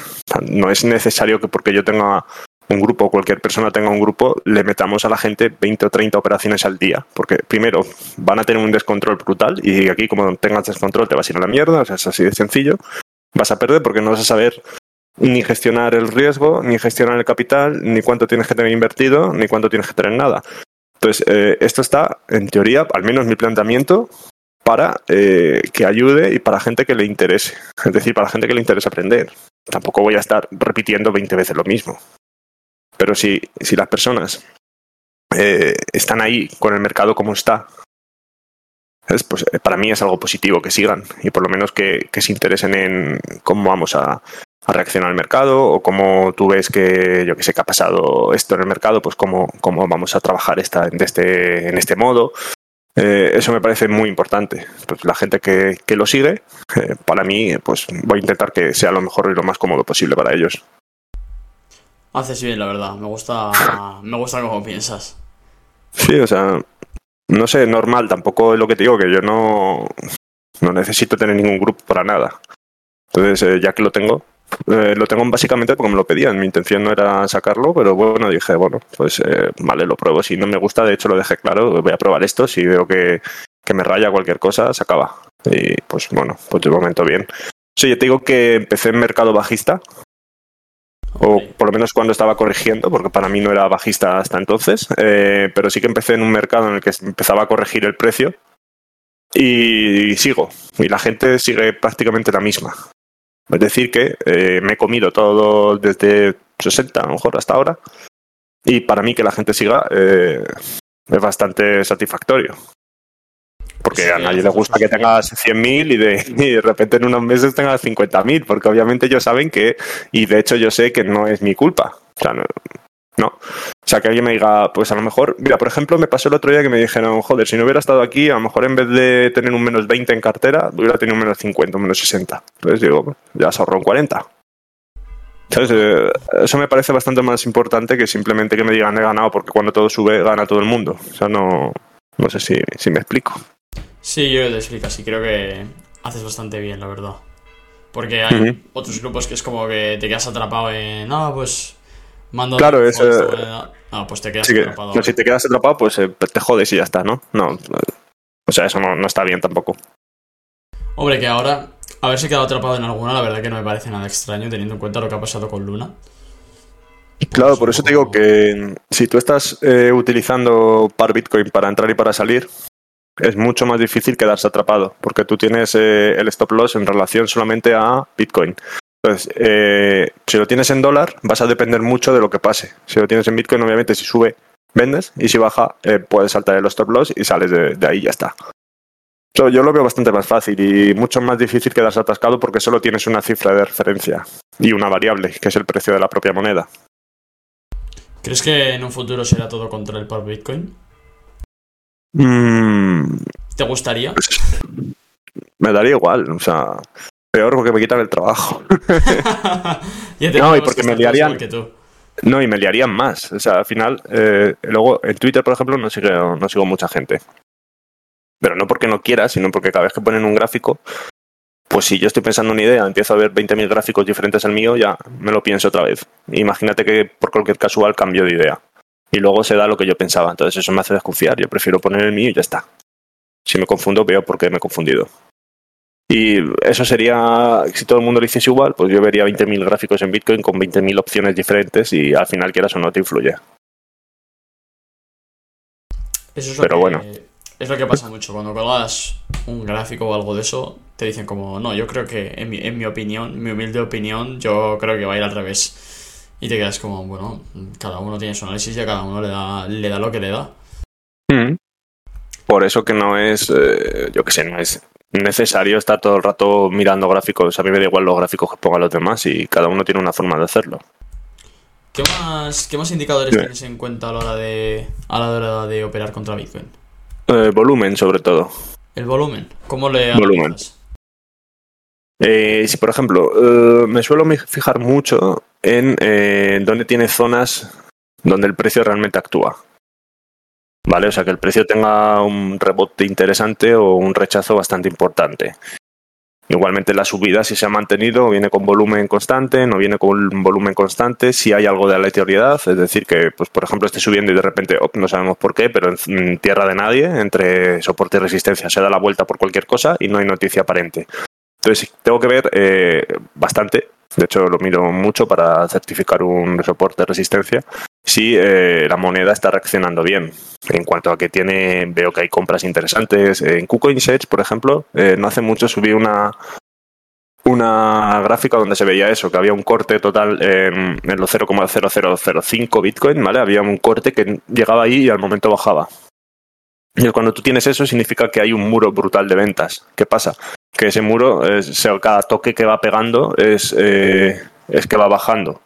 No es necesario que porque yo tenga un grupo o cualquier persona tenga un grupo, le metamos a la gente 20 o 30 operaciones al día. Porque primero van a tener un descontrol brutal y aquí como tengas descontrol te vas a ir a la mierda, o sea, es así de sencillo. Vas a perder porque no vas a saber ni gestionar el riesgo, ni gestionar el capital, ni cuánto tienes que tener invertido, ni cuánto tienes que tener nada. Entonces, eh, esto está, en teoría, al menos mi planteamiento, para eh, que ayude y para gente que le interese. Es decir, para gente que le interese aprender. Tampoco voy a estar repitiendo 20 veces lo mismo. Pero si, si las personas eh, están ahí con el mercado como está, es, pues, para mí es algo positivo que sigan y por lo menos que, se interesen en cómo vamos a, a reaccionar al mercado o cómo tú ves que yo que sé que ha pasado esto en el mercado pues cómo, cómo vamos a trabajar esta, de este, en este modo eh, eso me parece muy importante pues la gente que, que lo sigue eh, para mí pues voy a intentar que sea lo mejor y lo más cómodo posible para ellos Haces bien, la verdad. Me gusta, me gusta cómo piensas. sí o sea no sé normal tampoco es lo que te digo que yo no no necesito tener ningún grupo para nada entonces eh, ya que lo tengo eh, lo tengo básicamente porque me lo pedían. Mi intención no era sacarlo, pero bueno, dije, bueno, pues eh, vale, lo pruebo. Si no me gusta, de hecho lo dejé claro, voy a probar esto. Si veo que, que me raya cualquier cosa, se acaba. Y pues bueno, pues de momento bien. Sí, yo te digo que empecé en mercado bajista, o por lo menos cuando estaba corrigiendo, porque para mí no era bajista hasta entonces, eh, pero sí que empecé en un mercado en el que empezaba a corregir el precio y sigo, y la gente sigue prácticamente la misma. Es decir, que eh, me he comido todo desde 60 a lo mejor hasta ahora. Y para mí que la gente siga eh, es bastante satisfactorio. Porque Sí, a nadie le gusta que tengas 100.000 y de, y de repente en unos meses tengas 50.000, porque obviamente ellos saben que, y de hecho yo sé que no es mi culpa. O sea, no, no. O sea, que alguien me diga, pues a lo mejor, mira, por ejemplo, me pasó el otro día que me dijeron, joder, si no hubiera estado aquí, a lo mejor en vez de tener un menos 20 en cartera, hubiera tenido un menos 50, un menos 60. Entonces digo, ya se ahorró un 40. Entonces, eh, eso me parece bastante más importante que simplemente que me digan he ganado, porque cuando todo sube, gana todo el mundo. O sea, no, no sé si, si me explico. Sí, yo te explico, sí, creo que haces bastante bien, la verdad. Porque hay otros grupos que es como que te quedas atrapado en. No, pues. Mando. Claro, es, o esta eh, moneda". Ah, pues te quedas que, atrapado. no, si te quedas atrapado, pues eh, te jodes y ya está, ¿no? No. eh, O sea, eso no, no está bien tampoco. Hombre, que ahora haberse quedado atrapado en alguna, la verdad que no me parece nada extraño teniendo en cuenta lo que ha pasado con Luna. Claro, por eso te digo que si tú estás eh, utilizando par Bitcoin para entrar y para salir, es mucho más difícil quedarse atrapado, porque tú tienes eh, el stop loss en relación solamente a Bitcoin. Entonces, eh, si lo tienes en dólar, vas a depender mucho de lo que pase. Si lo tienes en Bitcoin, obviamente, si sube, vendes, y si baja, eh, puedes saltar el stop loss y sales de, de ahí y ya está. So, yo lo veo bastante más fácil y mucho más difícil quedarse atascado porque solo tienes una cifra de referencia y una variable, que es el precio de la propia moneda. ¿Crees que en un futuro será todo contra el par Bitcoin? Mm, ¿Te gustaría? me daría igual, o sea, peor porque me quitan el trabajo. No, y porque que me liarían- igual que tú. No, y me liarían más. O sea, al final, eh, luego en Twitter, por ejemplo, no sigo, no sigo mucha gente. Pero no porque no quiera, sino porque cada vez que ponen un gráfico, pues si yo estoy pensando una idea, empiezo a ver 20.000 gráficos diferentes al mío, ya me lo pienso otra vez. Imagínate que por cualquier casual cambio de idea. Y luego se da lo que yo pensaba. Entonces eso me hace desconfiar. Yo prefiero poner el mío y ya está. Si me confundo, veo por qué me he confundido. Y eso sería, si todo el mundo lo hiciese igual, pues yo vería 20.000 gráficos en Bitcoin con 20.000 opciones diferentes y al final quieras o no te influye. Eso es lo Pero que, bueno. Es lo que pasa mucho. Cuando colgas un gráfico o algo de eso, te dicen como, no, yo creo que, en mi, en mi opinión, mi humilde opinión, yo creo que va a ir al revés. Y te quedas como, bueno, cada uno tiene su análisis y a cada uno le da, le da lo que le da. Mm. Por eso que no es, eh, yo que sé, no es necesario estar todo el rato mirando gráficos. A mí me da igual los gráficos que pongan los demás y cada uno tiene una forma de hacerlo. ¿Qué más, qué más indicadores Dime. tienes en cuenta a la hora de, a la hora de operar contra Bitcoin? Eh, volumen, sobre todo. El volumen, ¿cómo le Volumen. Eh, si, por ejemplo, eh, me suelo fijar mucho en eh, dónde tiene zonas donde el precio realmente actúa. ¿Vale? O sea, que el precio tenga un rebote interesante o un rechazo bastante importante. Igualmente la subida, si se ha mantenido, viene con volumen constante, no viene con volumen constante, si hay algo de aleatoriedad, es decir, que, pues, por ejemplo, esté subiendo y de repente, op, no sabemos por qué, pero en, tierra de nadie, entre soporte y resistencia, se da la vuelta por cualquier cosa y no hay noticia aparente. Entonces, tengo que ver eh, bastante, de hecho lo miro mucho para certificar un soporte de resistencia, si eh, la moneda está reaccionando bien. En cuanto a que tiene, veo que hay compras interesantes. En KuCoin por ejemplo, eh, no hace mucho subí una, una gráfica donde se veía eso, que había un corte total en, en los 0,0005 Bitcoin, ¿vale? Había un corte que llegaba ahí y al momento bajaba. Y cuando tú tienes eso significa que hay un muro brutal de ventas. ¿Qué pasa? Que ese muro, es, cada toque que va pegando es, eh, es que va bajando.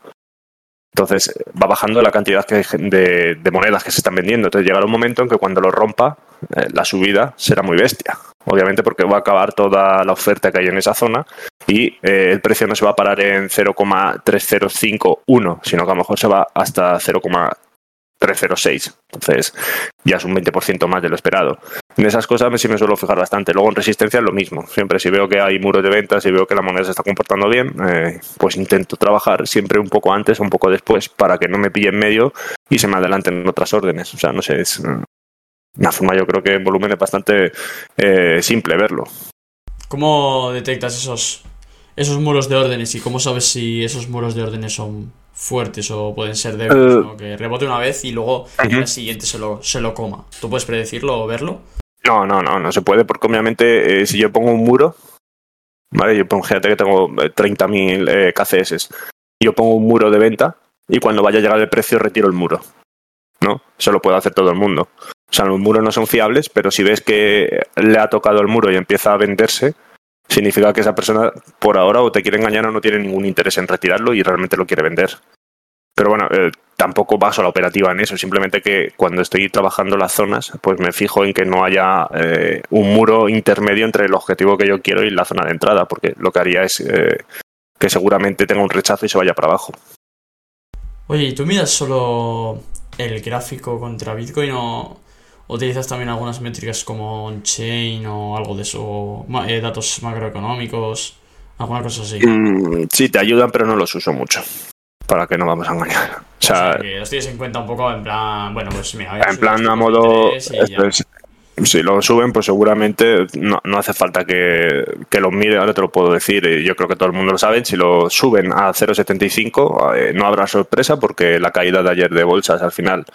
Entonces va bajando la cantidad que- de, de monedas que se están vendiendo. Entonces llegará un momento en que cuando lo rompa, eh, la subida será muy bestia. Obviamente porque va a acabar toda la oferta que hay en esa zona y eh, el precio no se va a parar en 0,3051, sino que a lo mejor se va hasta 0,306. Entonces ya es un 20% más de lo esperado. En esas cosas sí me suelo fijar bastante. Luego en resistencia es lo mismo. Siempre si veo que hay muros de ventas y veo que la moneda se está comportando bien, eh, pues intento trabajar siempre un poco antes o un poco después para que no me pille en medio y se me adelanten otras órdenes. O sea, no sé, es una forma yo creo que en volumen es bastante eh, simple verlo. ¿Cómo detectas esos, esos muros de órdenes y cómo sabes si esos muros de órdenes son fuertes o pueden ser débiles? Eh, ¿no? Que rebote una vez y luego Ujú. la siguiente se lo, se lo coma. ¿Tú puedes predecirlo o verlo? No, no, no, no se puede porque obviamente eh, si yo pongo un muro, ¿vale? Yo pongo, fíjate que tengo eh, 30.000 eh, KCS. Yo pongo un muro de venta y cuando vaya a llegar el precio retiro el muro. ¿No? Eso lo puede hacer todo el mundo. O sea, los muros no son fiables, pero si ves que le ha tocado el muro y empieza a venderse, significa que esa persona por ahora o te quiere engañar o no tiene ningún interés en retirarlo y realmente lo quiere vender. Pero bueno, eh, tampoco baso la operativa en eso, simplemente que cuando estoy trabajando las zonas, pues me fijo en que no haya eh, un muro intermedio entre el objetivo que yo quiero y la zona de entrada, porque lo que haría es eh, que seguramente tenga un rechazo y se vaya para abajo. Oye, ¿y tú miras solo el gráfico contra Bitcoin o utilizas también algunas métricas como on-chain o algo de eso? eh, datos macroeconómicos, alguna cosa así. Mm, sí, te ayudan, pero no los uso mucho. Para que no vamos a engañar. O O sea, sea, que los tienes en cuenta un poco en plan, bueno, pues mira, a en plan a modo. si lo suben, pues seguramente no, no hace falta que, que lo mire. Ahora te lo puedo decir. y Yo creo que todo el mundo lo sabe. Si lo suben a 0,75, eh, no habrá sorpresa porque la caída de ayer de bolsas al final.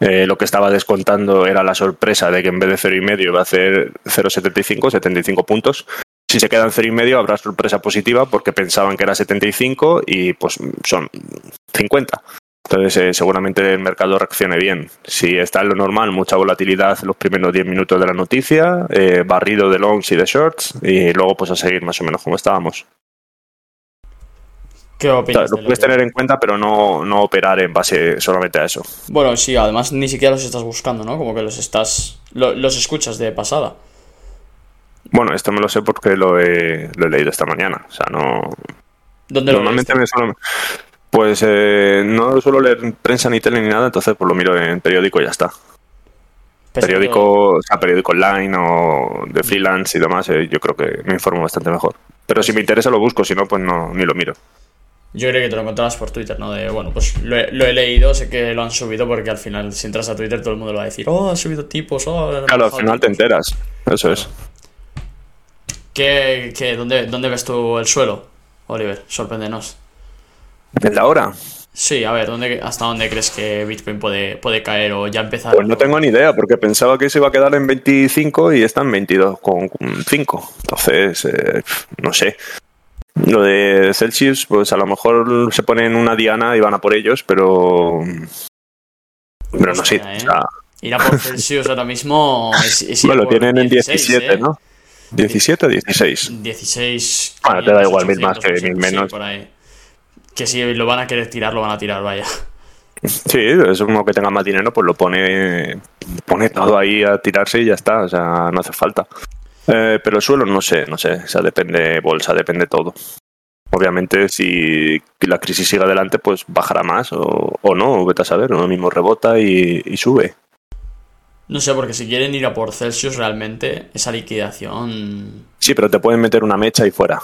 eh, lo que estaba descontando era la sorpresa de que en vez de 0,5 iba a hacer 0,75, 75 puntos. Si se queda en 0,5 habrá sorpresa positiva porque pensaban que era 75 y pues son 50. Entonces, eh, seguramente el mercado reaccione bien. Si está en lo normal, mucha volatilidad en los primeros 10 minutos de la noticia, eh, barrido de longs y de shorts, y luego pues a seguir más o menos como estábamos. ¿Qué O sea, opinas lo de lo puedes tener en cuenta, pero no, no operar en base solamente a eso. Bueno, sí, además ni siquiera los estás buscando, ¿no? Como que los estás... lo- los escuchas de pasada. Bueno, esto me lo sé porque lo he, lo he leído esta mañana. O sea, no. ¿Dónde lo Normalmente leíste? me suelo. Pues eh, no suelo leer prensa ni tele ni nada, entonces pues lo miro en periódico y ya está. Que periódico, o sea, periódico online o de freelance y demás, eh, yo creo que me informo bastante mejor. Pero si me interesa lo busco, si no, pues no, ni lo miro. Yo creo que te lo encontrabas por Twitter, ¿no? De, bueno, pues lo he, lo he leído, sé que lo han subido porque al final si entras a Twitter todo el mundo lo va a decir, oh, ha subido tipos, oh, han Claro, al final te tipos". enteras. Eso es. ¿Qué, qué, dónde, ¿Dónde ves tú el suelo, Oliver? Sorpréndenos. ¿El de ahora? Sí, a ver, ¿dónde, ¿hasta dónde crees que Bitcoin puede, puede caer o ya empezar? Pues no tengo ni idea, porque pensaba que se iba a quedar en 25 y está en 22,5. Entonces, eh, no sé. Lo de Celsius, pues a lo mejor se ponen una diana y van a por ellos, pero. Pero no sé. ¿eh? o sea, Ir a por Celsius ahora mismo es, es bueno, tienen en 16, 17, ¿eh? ¿no? 17 o 16. 16. Bueno, te da igual, mil 800, más que mil sí, menos. por ahí. Que si lo van a querer tirar, lo van a tirar, vaya. Sí, es uno que tenga más dinero, pues lo pone, pone todo ahí a tirarse y ya está, o sea, no hace falta. Eh, pero el suelo no sé, no sé, o sea, depende bolsa, depende todo. Obviamente, si la crisis sigue adelante, pues bajará más o, o no, vete a saber, uno mismo rebota y, y sube. No sé, porque si quieren ir a por Celsius, realmente esa liquidación. Sí, pero te pueden meter una mecha y fuera.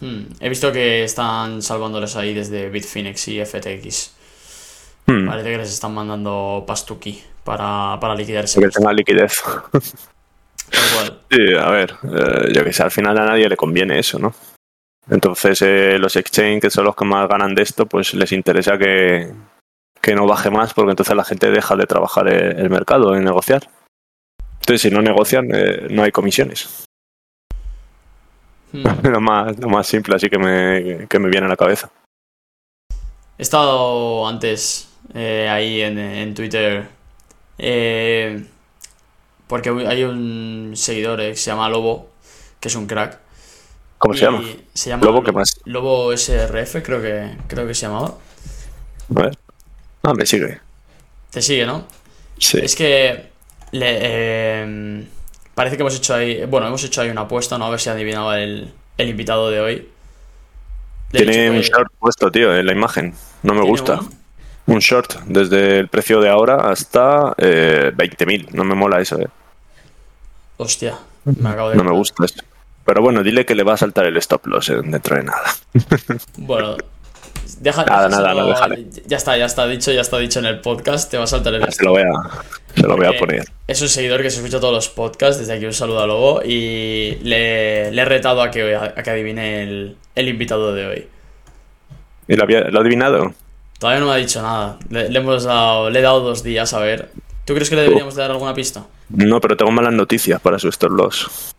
Hmm, He visto que están salvándoles ahí desde Bitfinex y FTX. Hmm, Parece que les están mandando pastuki para, para liquidar ese que tenga liquidez. Tal. Sí, a ver, eh, yo que sé, al final a nadie le conviene eso, ¿no? Entonces eh, los exchange, que son los que más ganan de esto, pues les interesa que, que no baje más, porque entonces la gente deja de trabajar el, el mercado, en negociar. Entonces, si no negocian, eh, no hay comisiones. Hmm. Lo más, lo más simple, así que me, que me viene a la cabeza. He estado antes eh, ahí en, en Twitter eh, porque hay un seguidor eh, que se llama Lobo, que es un crack. ¿Cómo se Y llama? Se llama Lobo, ¿qué más? Lobo SRF, creo que, creo que se llamaba. A ver. Ah, me sigue. Te sigue, ¿no? Sí. Es que le, eh, parece que hemos hecho ahí, bueno, hemos hecho ahí una apuesta, ¿no? A ver si adivinaba el, el invitado de hoy. Le Tiene un que- short puesto, tío, en la imagen. No me ¿Tiene gusta. Un short, desde el precio de ahora hasta eh, 20.000. No me mola eso, eh. Hostia, me acabo de... No me gusta eso. Pero bueno, dile que le va a saltar el stop loss eh, dentro de nada. Bueno, deja, Nada, nada, no, déjale. Ya está, ya está dicho, ya está dicho en el podcast, te va a saltar el Se lo voy a, se lo voy a poner. Es un seguidor que se escucha todos los podcasts, desde aquí un saludo a Lobo y le, le he retado a que, a que adivine el, el invitado de hoy. ¿Y lo, había, lo ha adivinado? Todavía no me ha dicho nada, le, le hemos dado, le he dado dos días a ver. ¿Tú crees que le deberíamos dar alguna pista? No, pero tengo malas noticias para su stop loss.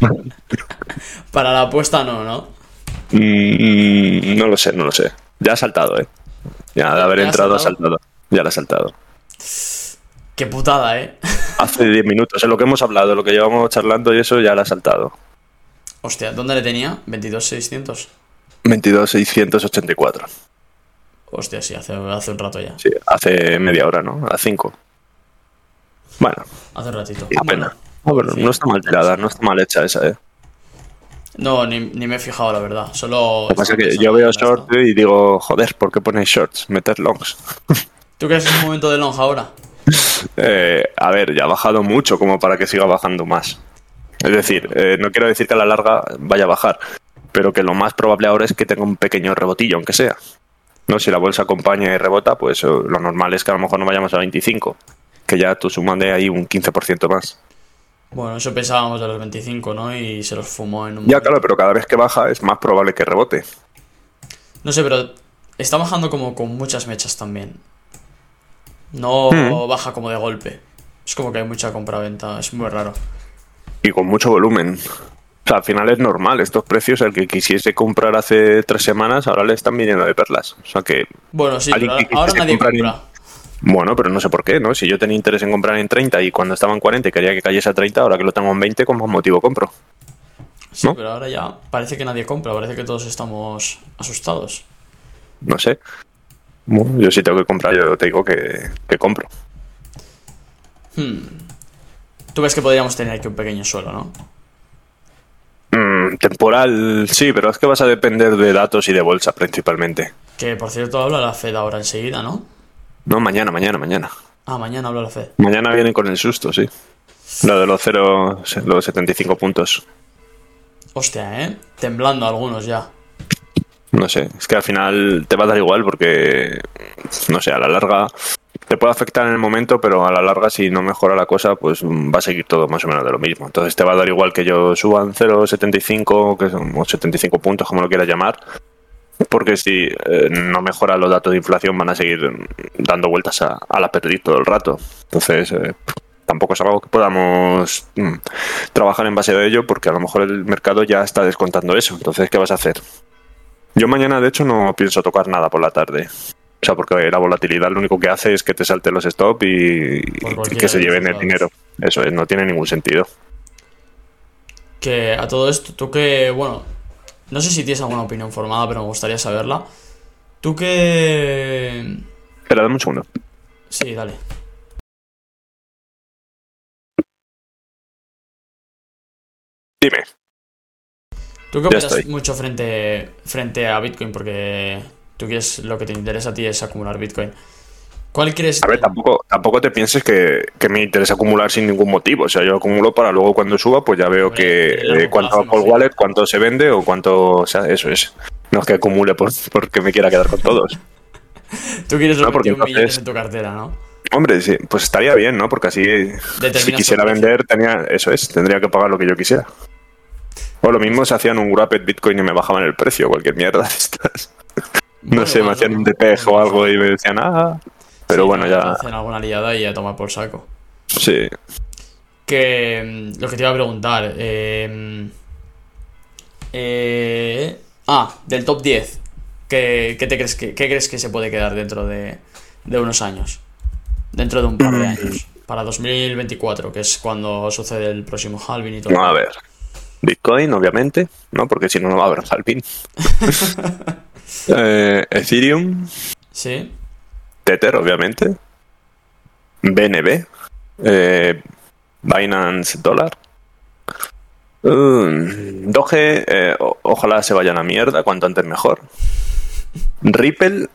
Para la apuesta no, ¿no? Mm, no lo sé, no lo sé. Ya ha saltado, eh. Ya de haber ¿Ya ha entrado ha saltado? saltado. Ya lo ha saltado. Qué putada, ¿eh? Hace 10 minutos, en lo que hemos hablado, lo que llevamos charlando y eso ya lo ha saltado. Hostia, ¿dónde le tenía? 22.600. 22.684. Hostia, sí, hace, hace un rato ya. Sí, hace media hora, ¿no? A 5. Bueno, Hace un ratito. Bueno, pena. Ah, bueno, sí. no está mal tirada, no está mal hecha esa, eh. No, ni, ni me he fijado, la verdad. Solo. Lo que pasa es que yo veo short y digo, joder, ¿por qué ponéis shorts? Meter longs. esto. ¿Tú crees que es un momento de lonja ahora? Eh, a ver, ya ha bajado mucho como para que siga bajando más. Es decir, eh, no quiero decir que a la larga vaya a bajar, pero que lo más probable ahora es que tenga un pequeño rebotillo, aunque sea. No, si la bolsa acompaña y rebota, pues eh, lo normal es que a lo mejor no vayamos a 25, que ya tú suman de ahí un 15% más. Bueno, eso pensábamos de los 25, ¿no? Y se los fumó en un. Ya, momento. claro, pero cada vez que baja es más probable que rebote. No sé, pero está bajando como con muchas mechas también. No Hmm. baja como de golpe. Es como que hay mucha compra-venta, es muy raro. Y con mucho volumen. O sea, al final es normal, estos precios, el que quisiese comprar hace tres semanas, ahora le están viniendo de perlas. O sea que Bueno, sí, pero ahora quisiese nadie compra. Bueno, pero no sé por qué, ¿no? Si yo tenía interés en comprar en 30 y cuando estaba en 40 y quería que cayese a 30, ahora que lo tengo en 20, con más motivo compro. Sí, ¿no? pero ahora ya parece que nadie compra, parece que todos estamos asustados. No sé. Bueno, yo sí tengo que comprar, yo te digo que, que compro. Hmm. Tú ves que podríamos tener aquí un pequeño suelo, ¿no? Mm, temporal, sí, pero es que vas a depender de datos y de bolsa principalmente. Que por cierto habla la Fed ahora enseguida, ¿no? No, mañana, mañana, mañana. Ah, mañana habla la Fed. Mañana vienen con el susto, sí. Lo de los 0, los 75 puntos. Hostia, ¿eh? Temblando algunos ya. No sé, es que al final te va a dar igual porque, no sé, a la larga te puede afectar en el momento, pero a la larga, si no mejora la cosa, pues va a seguir todo más o menos de lo mismo. Entonces te va a dar igual que yo suban 0,75 que son, o 75 puntos, como lo quieras llamar, porque si eh, no mejora los datos de inflación, van a seguir dando vueltas a, la perdiz todo el rato. Entonces, eh, tampoco es algo que podamos mm, trabajar en base a ello, porque a lo mejor el mercado ya está descontando eso. Entonces, ¿qué vas a hacer? Yo mañana, de hecho, no pienso tocar nada por la tarde. O sea, porque la volatilidad lo único que hace es que te salte los stop y, que se lleven el dinero. Eso es, no tiene ningún sentido. Que a todo esto, tú que, bueno, no sé si tienes alguna opinión formada, pero me gustaría saberla. Tú que... Espera, dame un segundo. Sí, dale. Dime. ¿Tú qué opinas mucho frente, frente a Bitcoin? Porque tú quieres, lo que te interesa a ti es acumular Bitcoin. ¿Cuál crees? A ver, tampoco, tampoco te pienses que, me interesa acumular sin ningún motivo. O sea, yo acumulo para luego cuando suba, pues ya veo que eh, cuánto por wallet, cuánto se vende o cuánto. O sea, eso es. No es que acumule por, porque me quiera quedar con todos. Tú quieres no, porque entonces, en tu cartera, ¿no? Hombre, sí, pues estaría bien, ¿no? Porque así, si quisiera vender, tenía, eso es, tendría que pagar lo que yo quisiera. O lo mismo se hacían un Wrapped Bitcoin y me bajaban el precio, cualquier mierda de estas no sé, me hacían un DPG o algo y me decían, ah. Pero bueno, ya. Hacen alguna liada y a tomar por saco. Sí. Que mm, lo que te iba a preguntar. Eh, eh, ah, del top 10. ¿Qué, te crees que, qué crees que se puede quedar dentro de, de unos años? Dentro de un par de mm. años. Para 2024, que es cuando sucede el próximo halving y todo. A ver. Bitcoin, obviamente, ¿no? Porque si no, no va a haber halving. Eh, Ethereum. Sí. Tether, obviamente. BNB. Eh, Binance Dollar. Um, Doge, eh, ojalá se vayan a mierda, cuanto antes mejor. Ripple,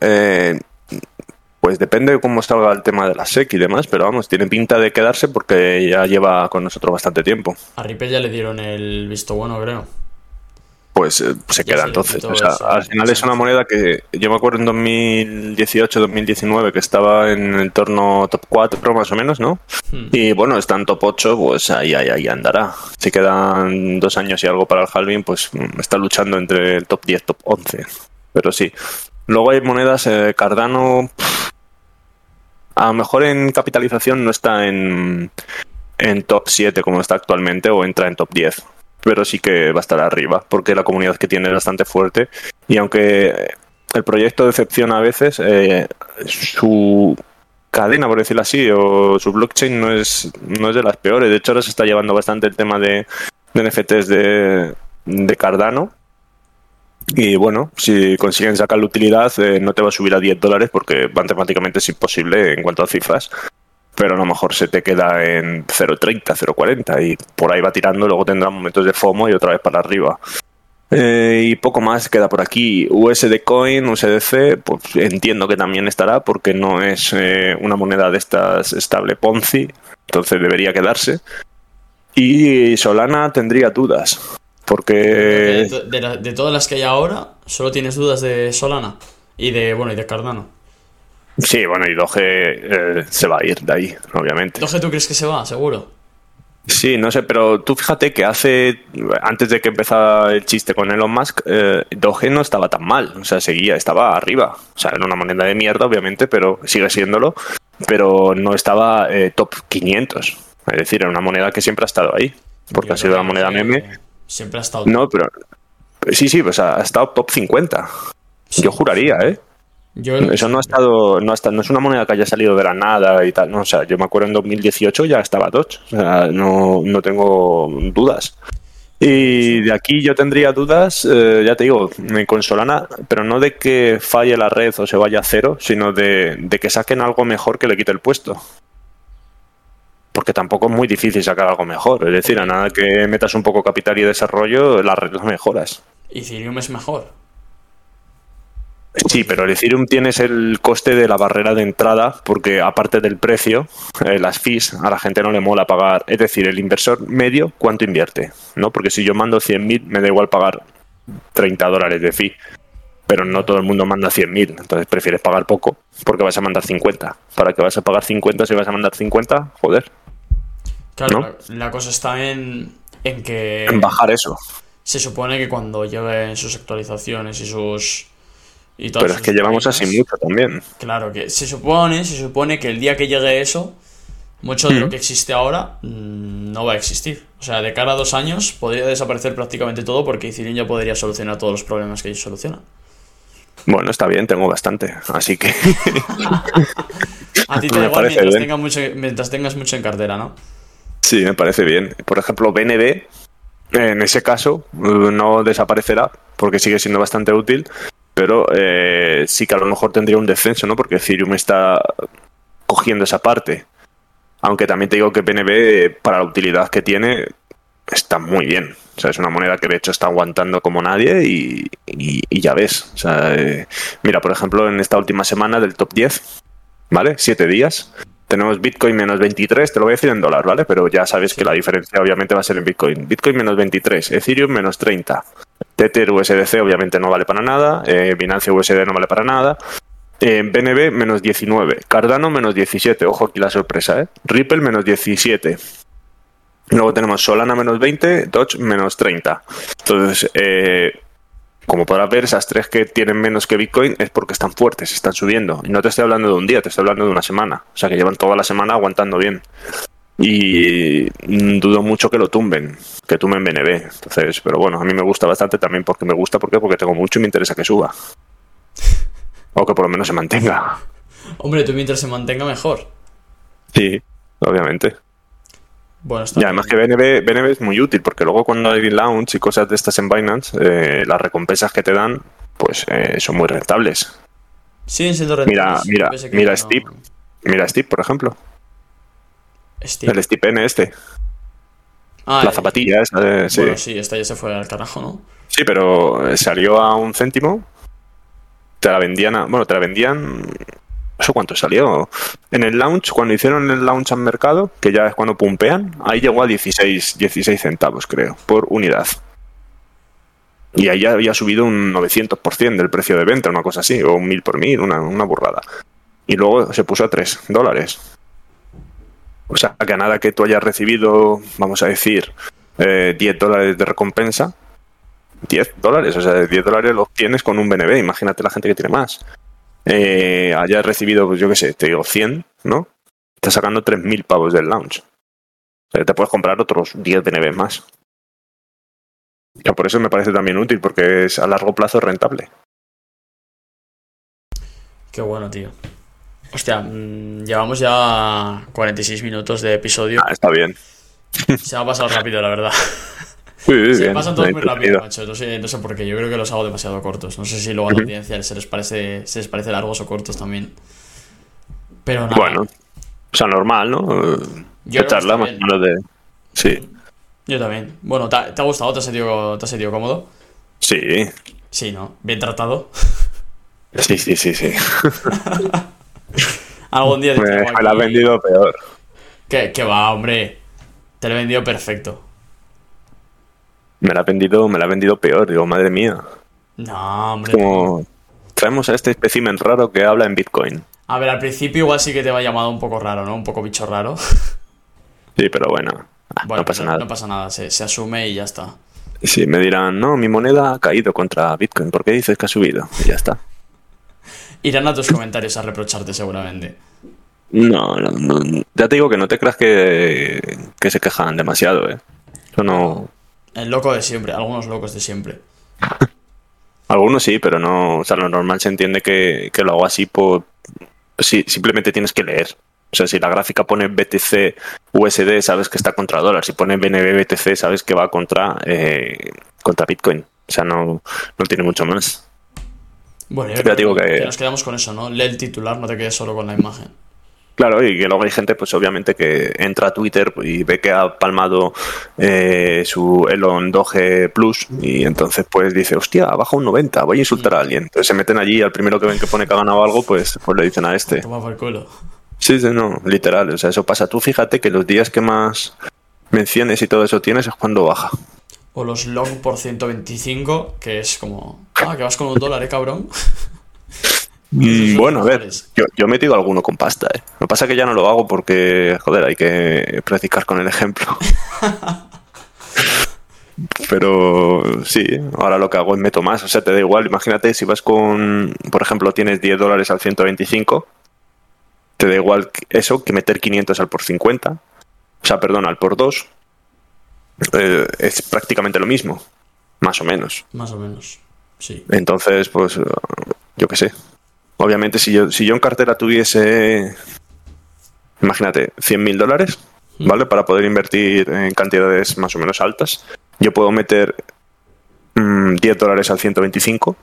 pues depende de cómo salga el tema de la SEC y demás, pero vamos, tiene pinta de quedarse porque ya lleva con nosotros bastante tiempo. A Ripple ya le dieron el visto bueno, creo pues eh, se queda entonces. O sea, al final es una moneda que yo me acuerdo en 2018-2019 que estaba en el torno top 4 más o menos, ¿no? Hmm. Y bueno, está en top 8, pues ahí, ahí, ahí andará. Si quedan dos años y algo para el halving, pues mm, está luchando entre el top 10, top 11. Pero sí. Luego hay monedas, eh, Cardano, a lo mejor en capitalización no está en, en top 7 como está actualmente o entra en top 10 pero sí que va a estar arriba, porque la comunidad que tiene es bastante fuerte. Y aunque el proyecto decepciona a veces, eh, su cadena, por decirlo así, o su blockchain no es, no es de las peores. De hecho, ahora se está llevando bastante el tema de, NFTs de, de, Cardano. Y bueno, si consiguen sacar la utilidad, eh, no te va a subir a 10 dólares porque matemáticamente es imposible en cuanto a cifras pero a lo mejor se te queda en 0.30, 0.40 y por ahí va tirando, luego tendrá momentos de FOMO y otra vez para arriba. Eh, y poco más queda por aquí. USD Coin, USDC, pues entiendo que también estará porque no es eh, una moneda de estas estable Ponzi, entonces debería quedarse. Y Solana tendría dudas, porque... De, de, todas las que hay ahora, solo tienes dudas de Solana y de, bueno, y de Cardano. Sí, bueno, y Doge eh, se va a ir de ahí, obviamente. ¿Doge tú crees que se va, seguro? Sí, no sé, pero tú fíjate que hace, antes de que empezara el chiste con Elon Musk, eh, Doge no estaba tan mal, o sea, seguía, estaba arriba. O sea, era una moneda de mierda, obviamente, pero sigue siéndolo, pero no estaba eh, top 500. Es decir, era una moneda que siempre ha estado ahí, porque ha sido la moneda meme. Siempre ha estado. No, pero sí, sí, pues ha, estado top 50. Yo juraría, ¿eh? Eso no ha estado, no, no es una moneda que haya salido de la nada y tal, no, o sea, yo me acuerdo en 2018 ya estaba Dodge, o sea, no, no tengo dudas. Y de aquí yo tendría dudas, eh, ya te digo, con Solana, pero no de que falle la red o se vaya a cero, sino de, de que saquen algo mejor que le quite el puesto. Porque tampoco es muy difícil sacar algo mejor. Es decir, a nada que metas un poco capital y desarrollo, la red lo mejoras. Y Ethereum es mejor. Sí, pero el Ethereum tienes el coste de la barrera de entrada, porque aparte del precio, eh, las fees a la gente no le mola pagar. Es decir, el inversor medio, ¿cuánto invierte? ¿No? Porque si yo mando 100.000, me da igual pagar 30 dólares de fee. pero no todo el mundo manda 100.000, entonces prefieres pagar poco porque vas a mandar 50. ¿Para qué vas a pagar 50 si vas a mandar 50? Joder. Claro, ¿No? la, la cosa está en, en que En bajar eso. se supone que cuando lleguen sus actualizaciones y sus... Y Pero es que llevamos así mucho también. Claro, que se supone, se supone que el día que llegue eso, mucho de lo Mm. que existe ahora mm, no va a existir. O sea, de cara a dos años podría desaparecer prácticamente todo porque Ethereum ya podría solucionar todos los problemas que ellos solucionan. Bueno, está bien, tengo bastante, así que A ti te da igual mientras, bien. tenga mucho, mientras tengas mucho en cartera, ¿no? sí, me parece bien. Por ejemplo, BNB, en ese caso, eh, no desaparecerá porque sigue siendo bastante útil, pero eh, sí que a lo mejor tendría un descenso, ¿no? Porque Ethereum está cogiendo esa parte. Aunque también te digo que eh, para la utilidad que tiene, está muy bien. O sea, es una moneda que de hecho está aguantando como nadie y, y- y ya ves. O sea, eh, mira, por ejemplo, en esta última semana del top 10, ¿vale? Siete días. Tenemos Bitcoin menos 23, te lo voy a decir en dólar, ¿vale? Pero ya sabes que la diferencia obviamente va a ser en Bitcoin. Bitcoin menos 23, Ethereum menos 30. Tether USDC obviamente no vale para nada, eh, Binance USD no vale para nada. Eh, BNB menos 19, Cardano menos 17, ojo aquí la sorpresa, ¿eh? Ripple menos 17. Luego tenemos Solana menos 20, Doge menos 30. Entonces, eh, como podrás ver, esas tres que tienen menos que Bitcoin es porque están fuertes, están subiendo. Y no te estoy hablando de un día, te estoy hablando de una semana. O sea que llevan toda la semana aguantando bien. Y mm, dudo mucho que lo tumben, que tumben BNB. Entonces, pero bueno, a mí me gusta bastante también porque me gusta, ¿por qué? Porque tengo mucho y me interesa que suba. O que por lo menos se mantenga. Hombre, tú mientras se mantenga mejor. Sí, obviamente. Bueno, está Y además que BNB, BNB es muy útil porque luego cuando hay launch y cosas de estas en Binance, eh, las recompensas que te dan, pues eh, son muy rentables. Siguen siendo Mira, rentables. mira, mira no- Steve. Mira Steve, por ejemplo. Steve. El Steve N este. Ah, la zapatilla esa. de- sí. Bueno, sí, esta ya se fue al carajo, ¿no? Sí, pero eh, salió a un céntimo. Te la vendían a- Bueno, te la vendían. ¿Eso cuánto salió? En el launch, cuando hicieron el launch al mercado, que ya es cuando pumpean, ahí llegó a 16, 16 centavos, creo, por unidad. Y ahí ya había subido un 900% del precio de venta, una cosa así, o un mil por mil, una, una burrada. Y luego se puso a 3 dólares. O sea, que a nada que tú hayas recibido, vamos a decir, eh, 10 dólares de recompensa, 10 dólares, o sea, 10 dólares los tienes con un BNB, imagínate la gente que tiene más. Eh, hayas recibido, pues yo qué sé, te digo 100, ¿no? Estás sacando 3.000 pavos del launch. O sea, te puedes comprar otros 10 BNB más. Ya por eso me parece también útil, porque es a largo plazo rentable. Qué bueno, tío. Hostia, mm, llevamos ya 46 minutos de episodio. Ah, está bien. Se ha pasado rápido, la verdad. Sí, sí, Se bien, pasan todos muy rápido, macho. No sé, no sé por qué. Yo creo que los hago demasiado cortos. No sé si luego a la audiencia se les parece, se les parece largos o cortos también. Pero nada. Bueno, o sea, normal, ¿no? Yo charla más o menos de... Sí, Yo también. Bueno, ¿te ha, te ha gustado? ¿Te has, sentido, ¿Te has sentido cómodo? sí, Sí, ¿no? Bien tratado. sí, sí, sí, sí. Algún día te Me, me la has aquí- vendido peor. Que, que va, hombre. Te lo he vendido perfecto. Me la ha vendido, me la ha vendido peor, digo, madre mía. No, hombre. Como traemos a este espécimen raro que habla en Bitcoin. A ver, al principio igual sí que te va llamado un poco raro, ¿no? Un poco bicho raro. Sí, pero bueno, ah, Bueno, no pasa nada. No pasa nada, se, se asume y ya está. Sí, me dirán, no, mi moneda ha caído contra Bitcoin. ¿Por qué dices que ha subido? Y ya está. Irán a tus comentarios a reprocharte seguramente. No, no, no, ya te digo que no te creas que, que se quejan demasiado, ¿eh? Eso no... El loco de siempre, algunos locos de siempre. Algunos sí, pero no... O sea, lo normal se entiende que, que lo hago así por... Sí, simplemente tienes que leer. O sea, si la gráfica pone BTC USD, sabes que está contra dólar. Si pone BNB BTC, sabes que va contra, eh, contra Bitcoin. O sea, no, no tiene mucho más. Bueno, yo creo digo que, nos quedamos con eso, ¿no? Lee el titular, no te quedes solo con la imagen. Claro, y que luego hay gente, pues obviamente, que entra a Twitter y ve que ha palmado eh, su Elon Doge Plus y entonces pues dice, hostia, ha bajado un 90, voy a insultar a alguien. Entonces se meten allí y al primero que ven que pone que ha ganado algo, pues, pues le dicen a este. Toma por culo. Sí, sí, no, literal, o sea, eso pasa. Tú fíjate que los días que más menciones y todo eso tienes es cuando baja. O los long por 125, que es como... Ah, que vas con un dólar, eh, cabrón. Mm, bueno, a ver, yo, yo he metido alguno con pasta, ¿eh? Lo que pasa es que ya no lo hago porque, joder, hay que practicar con el ejemplo. Pero sí, ahora lo que hago es meto más. O sea, te da igual. Imagínate si vas con, por ejemplo, tienes 10 dólares al 125, te da igual eso que meter 500 al por 50. O sea, perdón, al por 2. Eh, es prácticamente lo mismo, más o menos. Más o menos. Sí. Entonces, pues, eh, yo qué sé. Obviamente, si yo, si yo en cartera tuviese, imagínate, 100 mil dólares, ¿vale? Para poder invertir en cantidades más o menos altas, yo puedo meter mm, 10 dólares al 125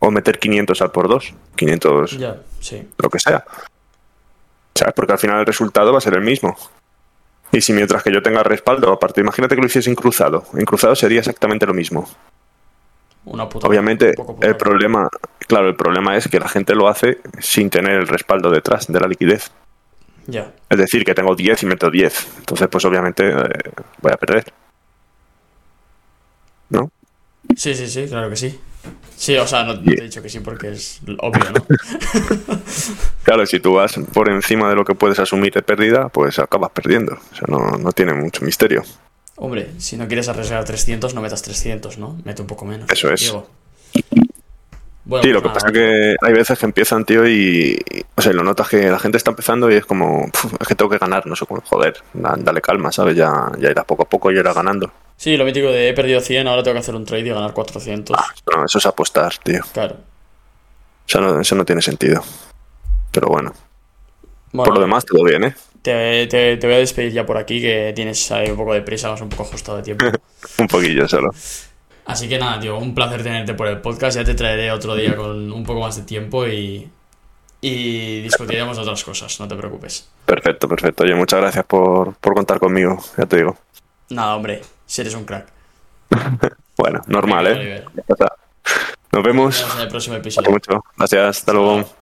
o meter 500 al por 2, 500, Ya, sí. lo que sea. ¿Sabes? Porque al final el resultado va a ser el mismo. Y si mientras que yo tenga respaldo, aparte, imagínate que lo hiciese en cruzado. En cruzado sería exactamente lo mismo. Una puta. Obviamente, puta. el problema, claro, el problema es que la gente lo hace sin tener el respaldo detrás de la liquidez. Ya. Es decir, que tengo 10 y meto 10. Entonces, pues obviamente eh, voy a perder. ¿No? Sí, sí, sí, claro que sí. Sí, o sea, no, no te he dicho que sí porque es obvio, ¿no? Claro, si tú vas por encima de lo que puedes asumir de pérdida, pues acabas perdiendo. O sea, no, no tiene mucho misterio. Hombre, si no quieres arriesgar 300, no metas 300, ¿no? Mete un poco menos. Eso es. Diego. Bueno, Sí, pues lo que nada, pasa es que hay veces que empiezan, tío, y, o sea, lo notas que la gente está empezando y es como, "Puf, es que tengo que ganar, no sé cómo, joder, da- dale calma, ¿sabes? Ya, ya irás poco a poco y irás ganando. Sí, lo mítico de he perdido 100, ahora tengo que hacer un trade y ganar 400. No, eso es apostar, tío. Claro. O sea, no, eso no tiene sentido. Pero bueno, Bueno, por lo demás, todo bien, ¿eh? Te, te- te voy a despedir ya por aquí, que tienes ahí un poco de prisa, vas un poco ajustado de tiempo. Un poquillo solo. Así que nada, tío, un placer tenerte por el podcast. Ya te traeré otro día con un poco más de tiempo y, y discutiremos de otras cosas, no te preocupes. Perfecto, perfecto. Oye, muchas gracias por, por contar conmigo, ya te digo. Nada, hombre, si eres un crack. Bueno, normal, ¿eh? Nos vemos. Nos vemos en el próximo episodio. mucho. Gracias, hasta luego.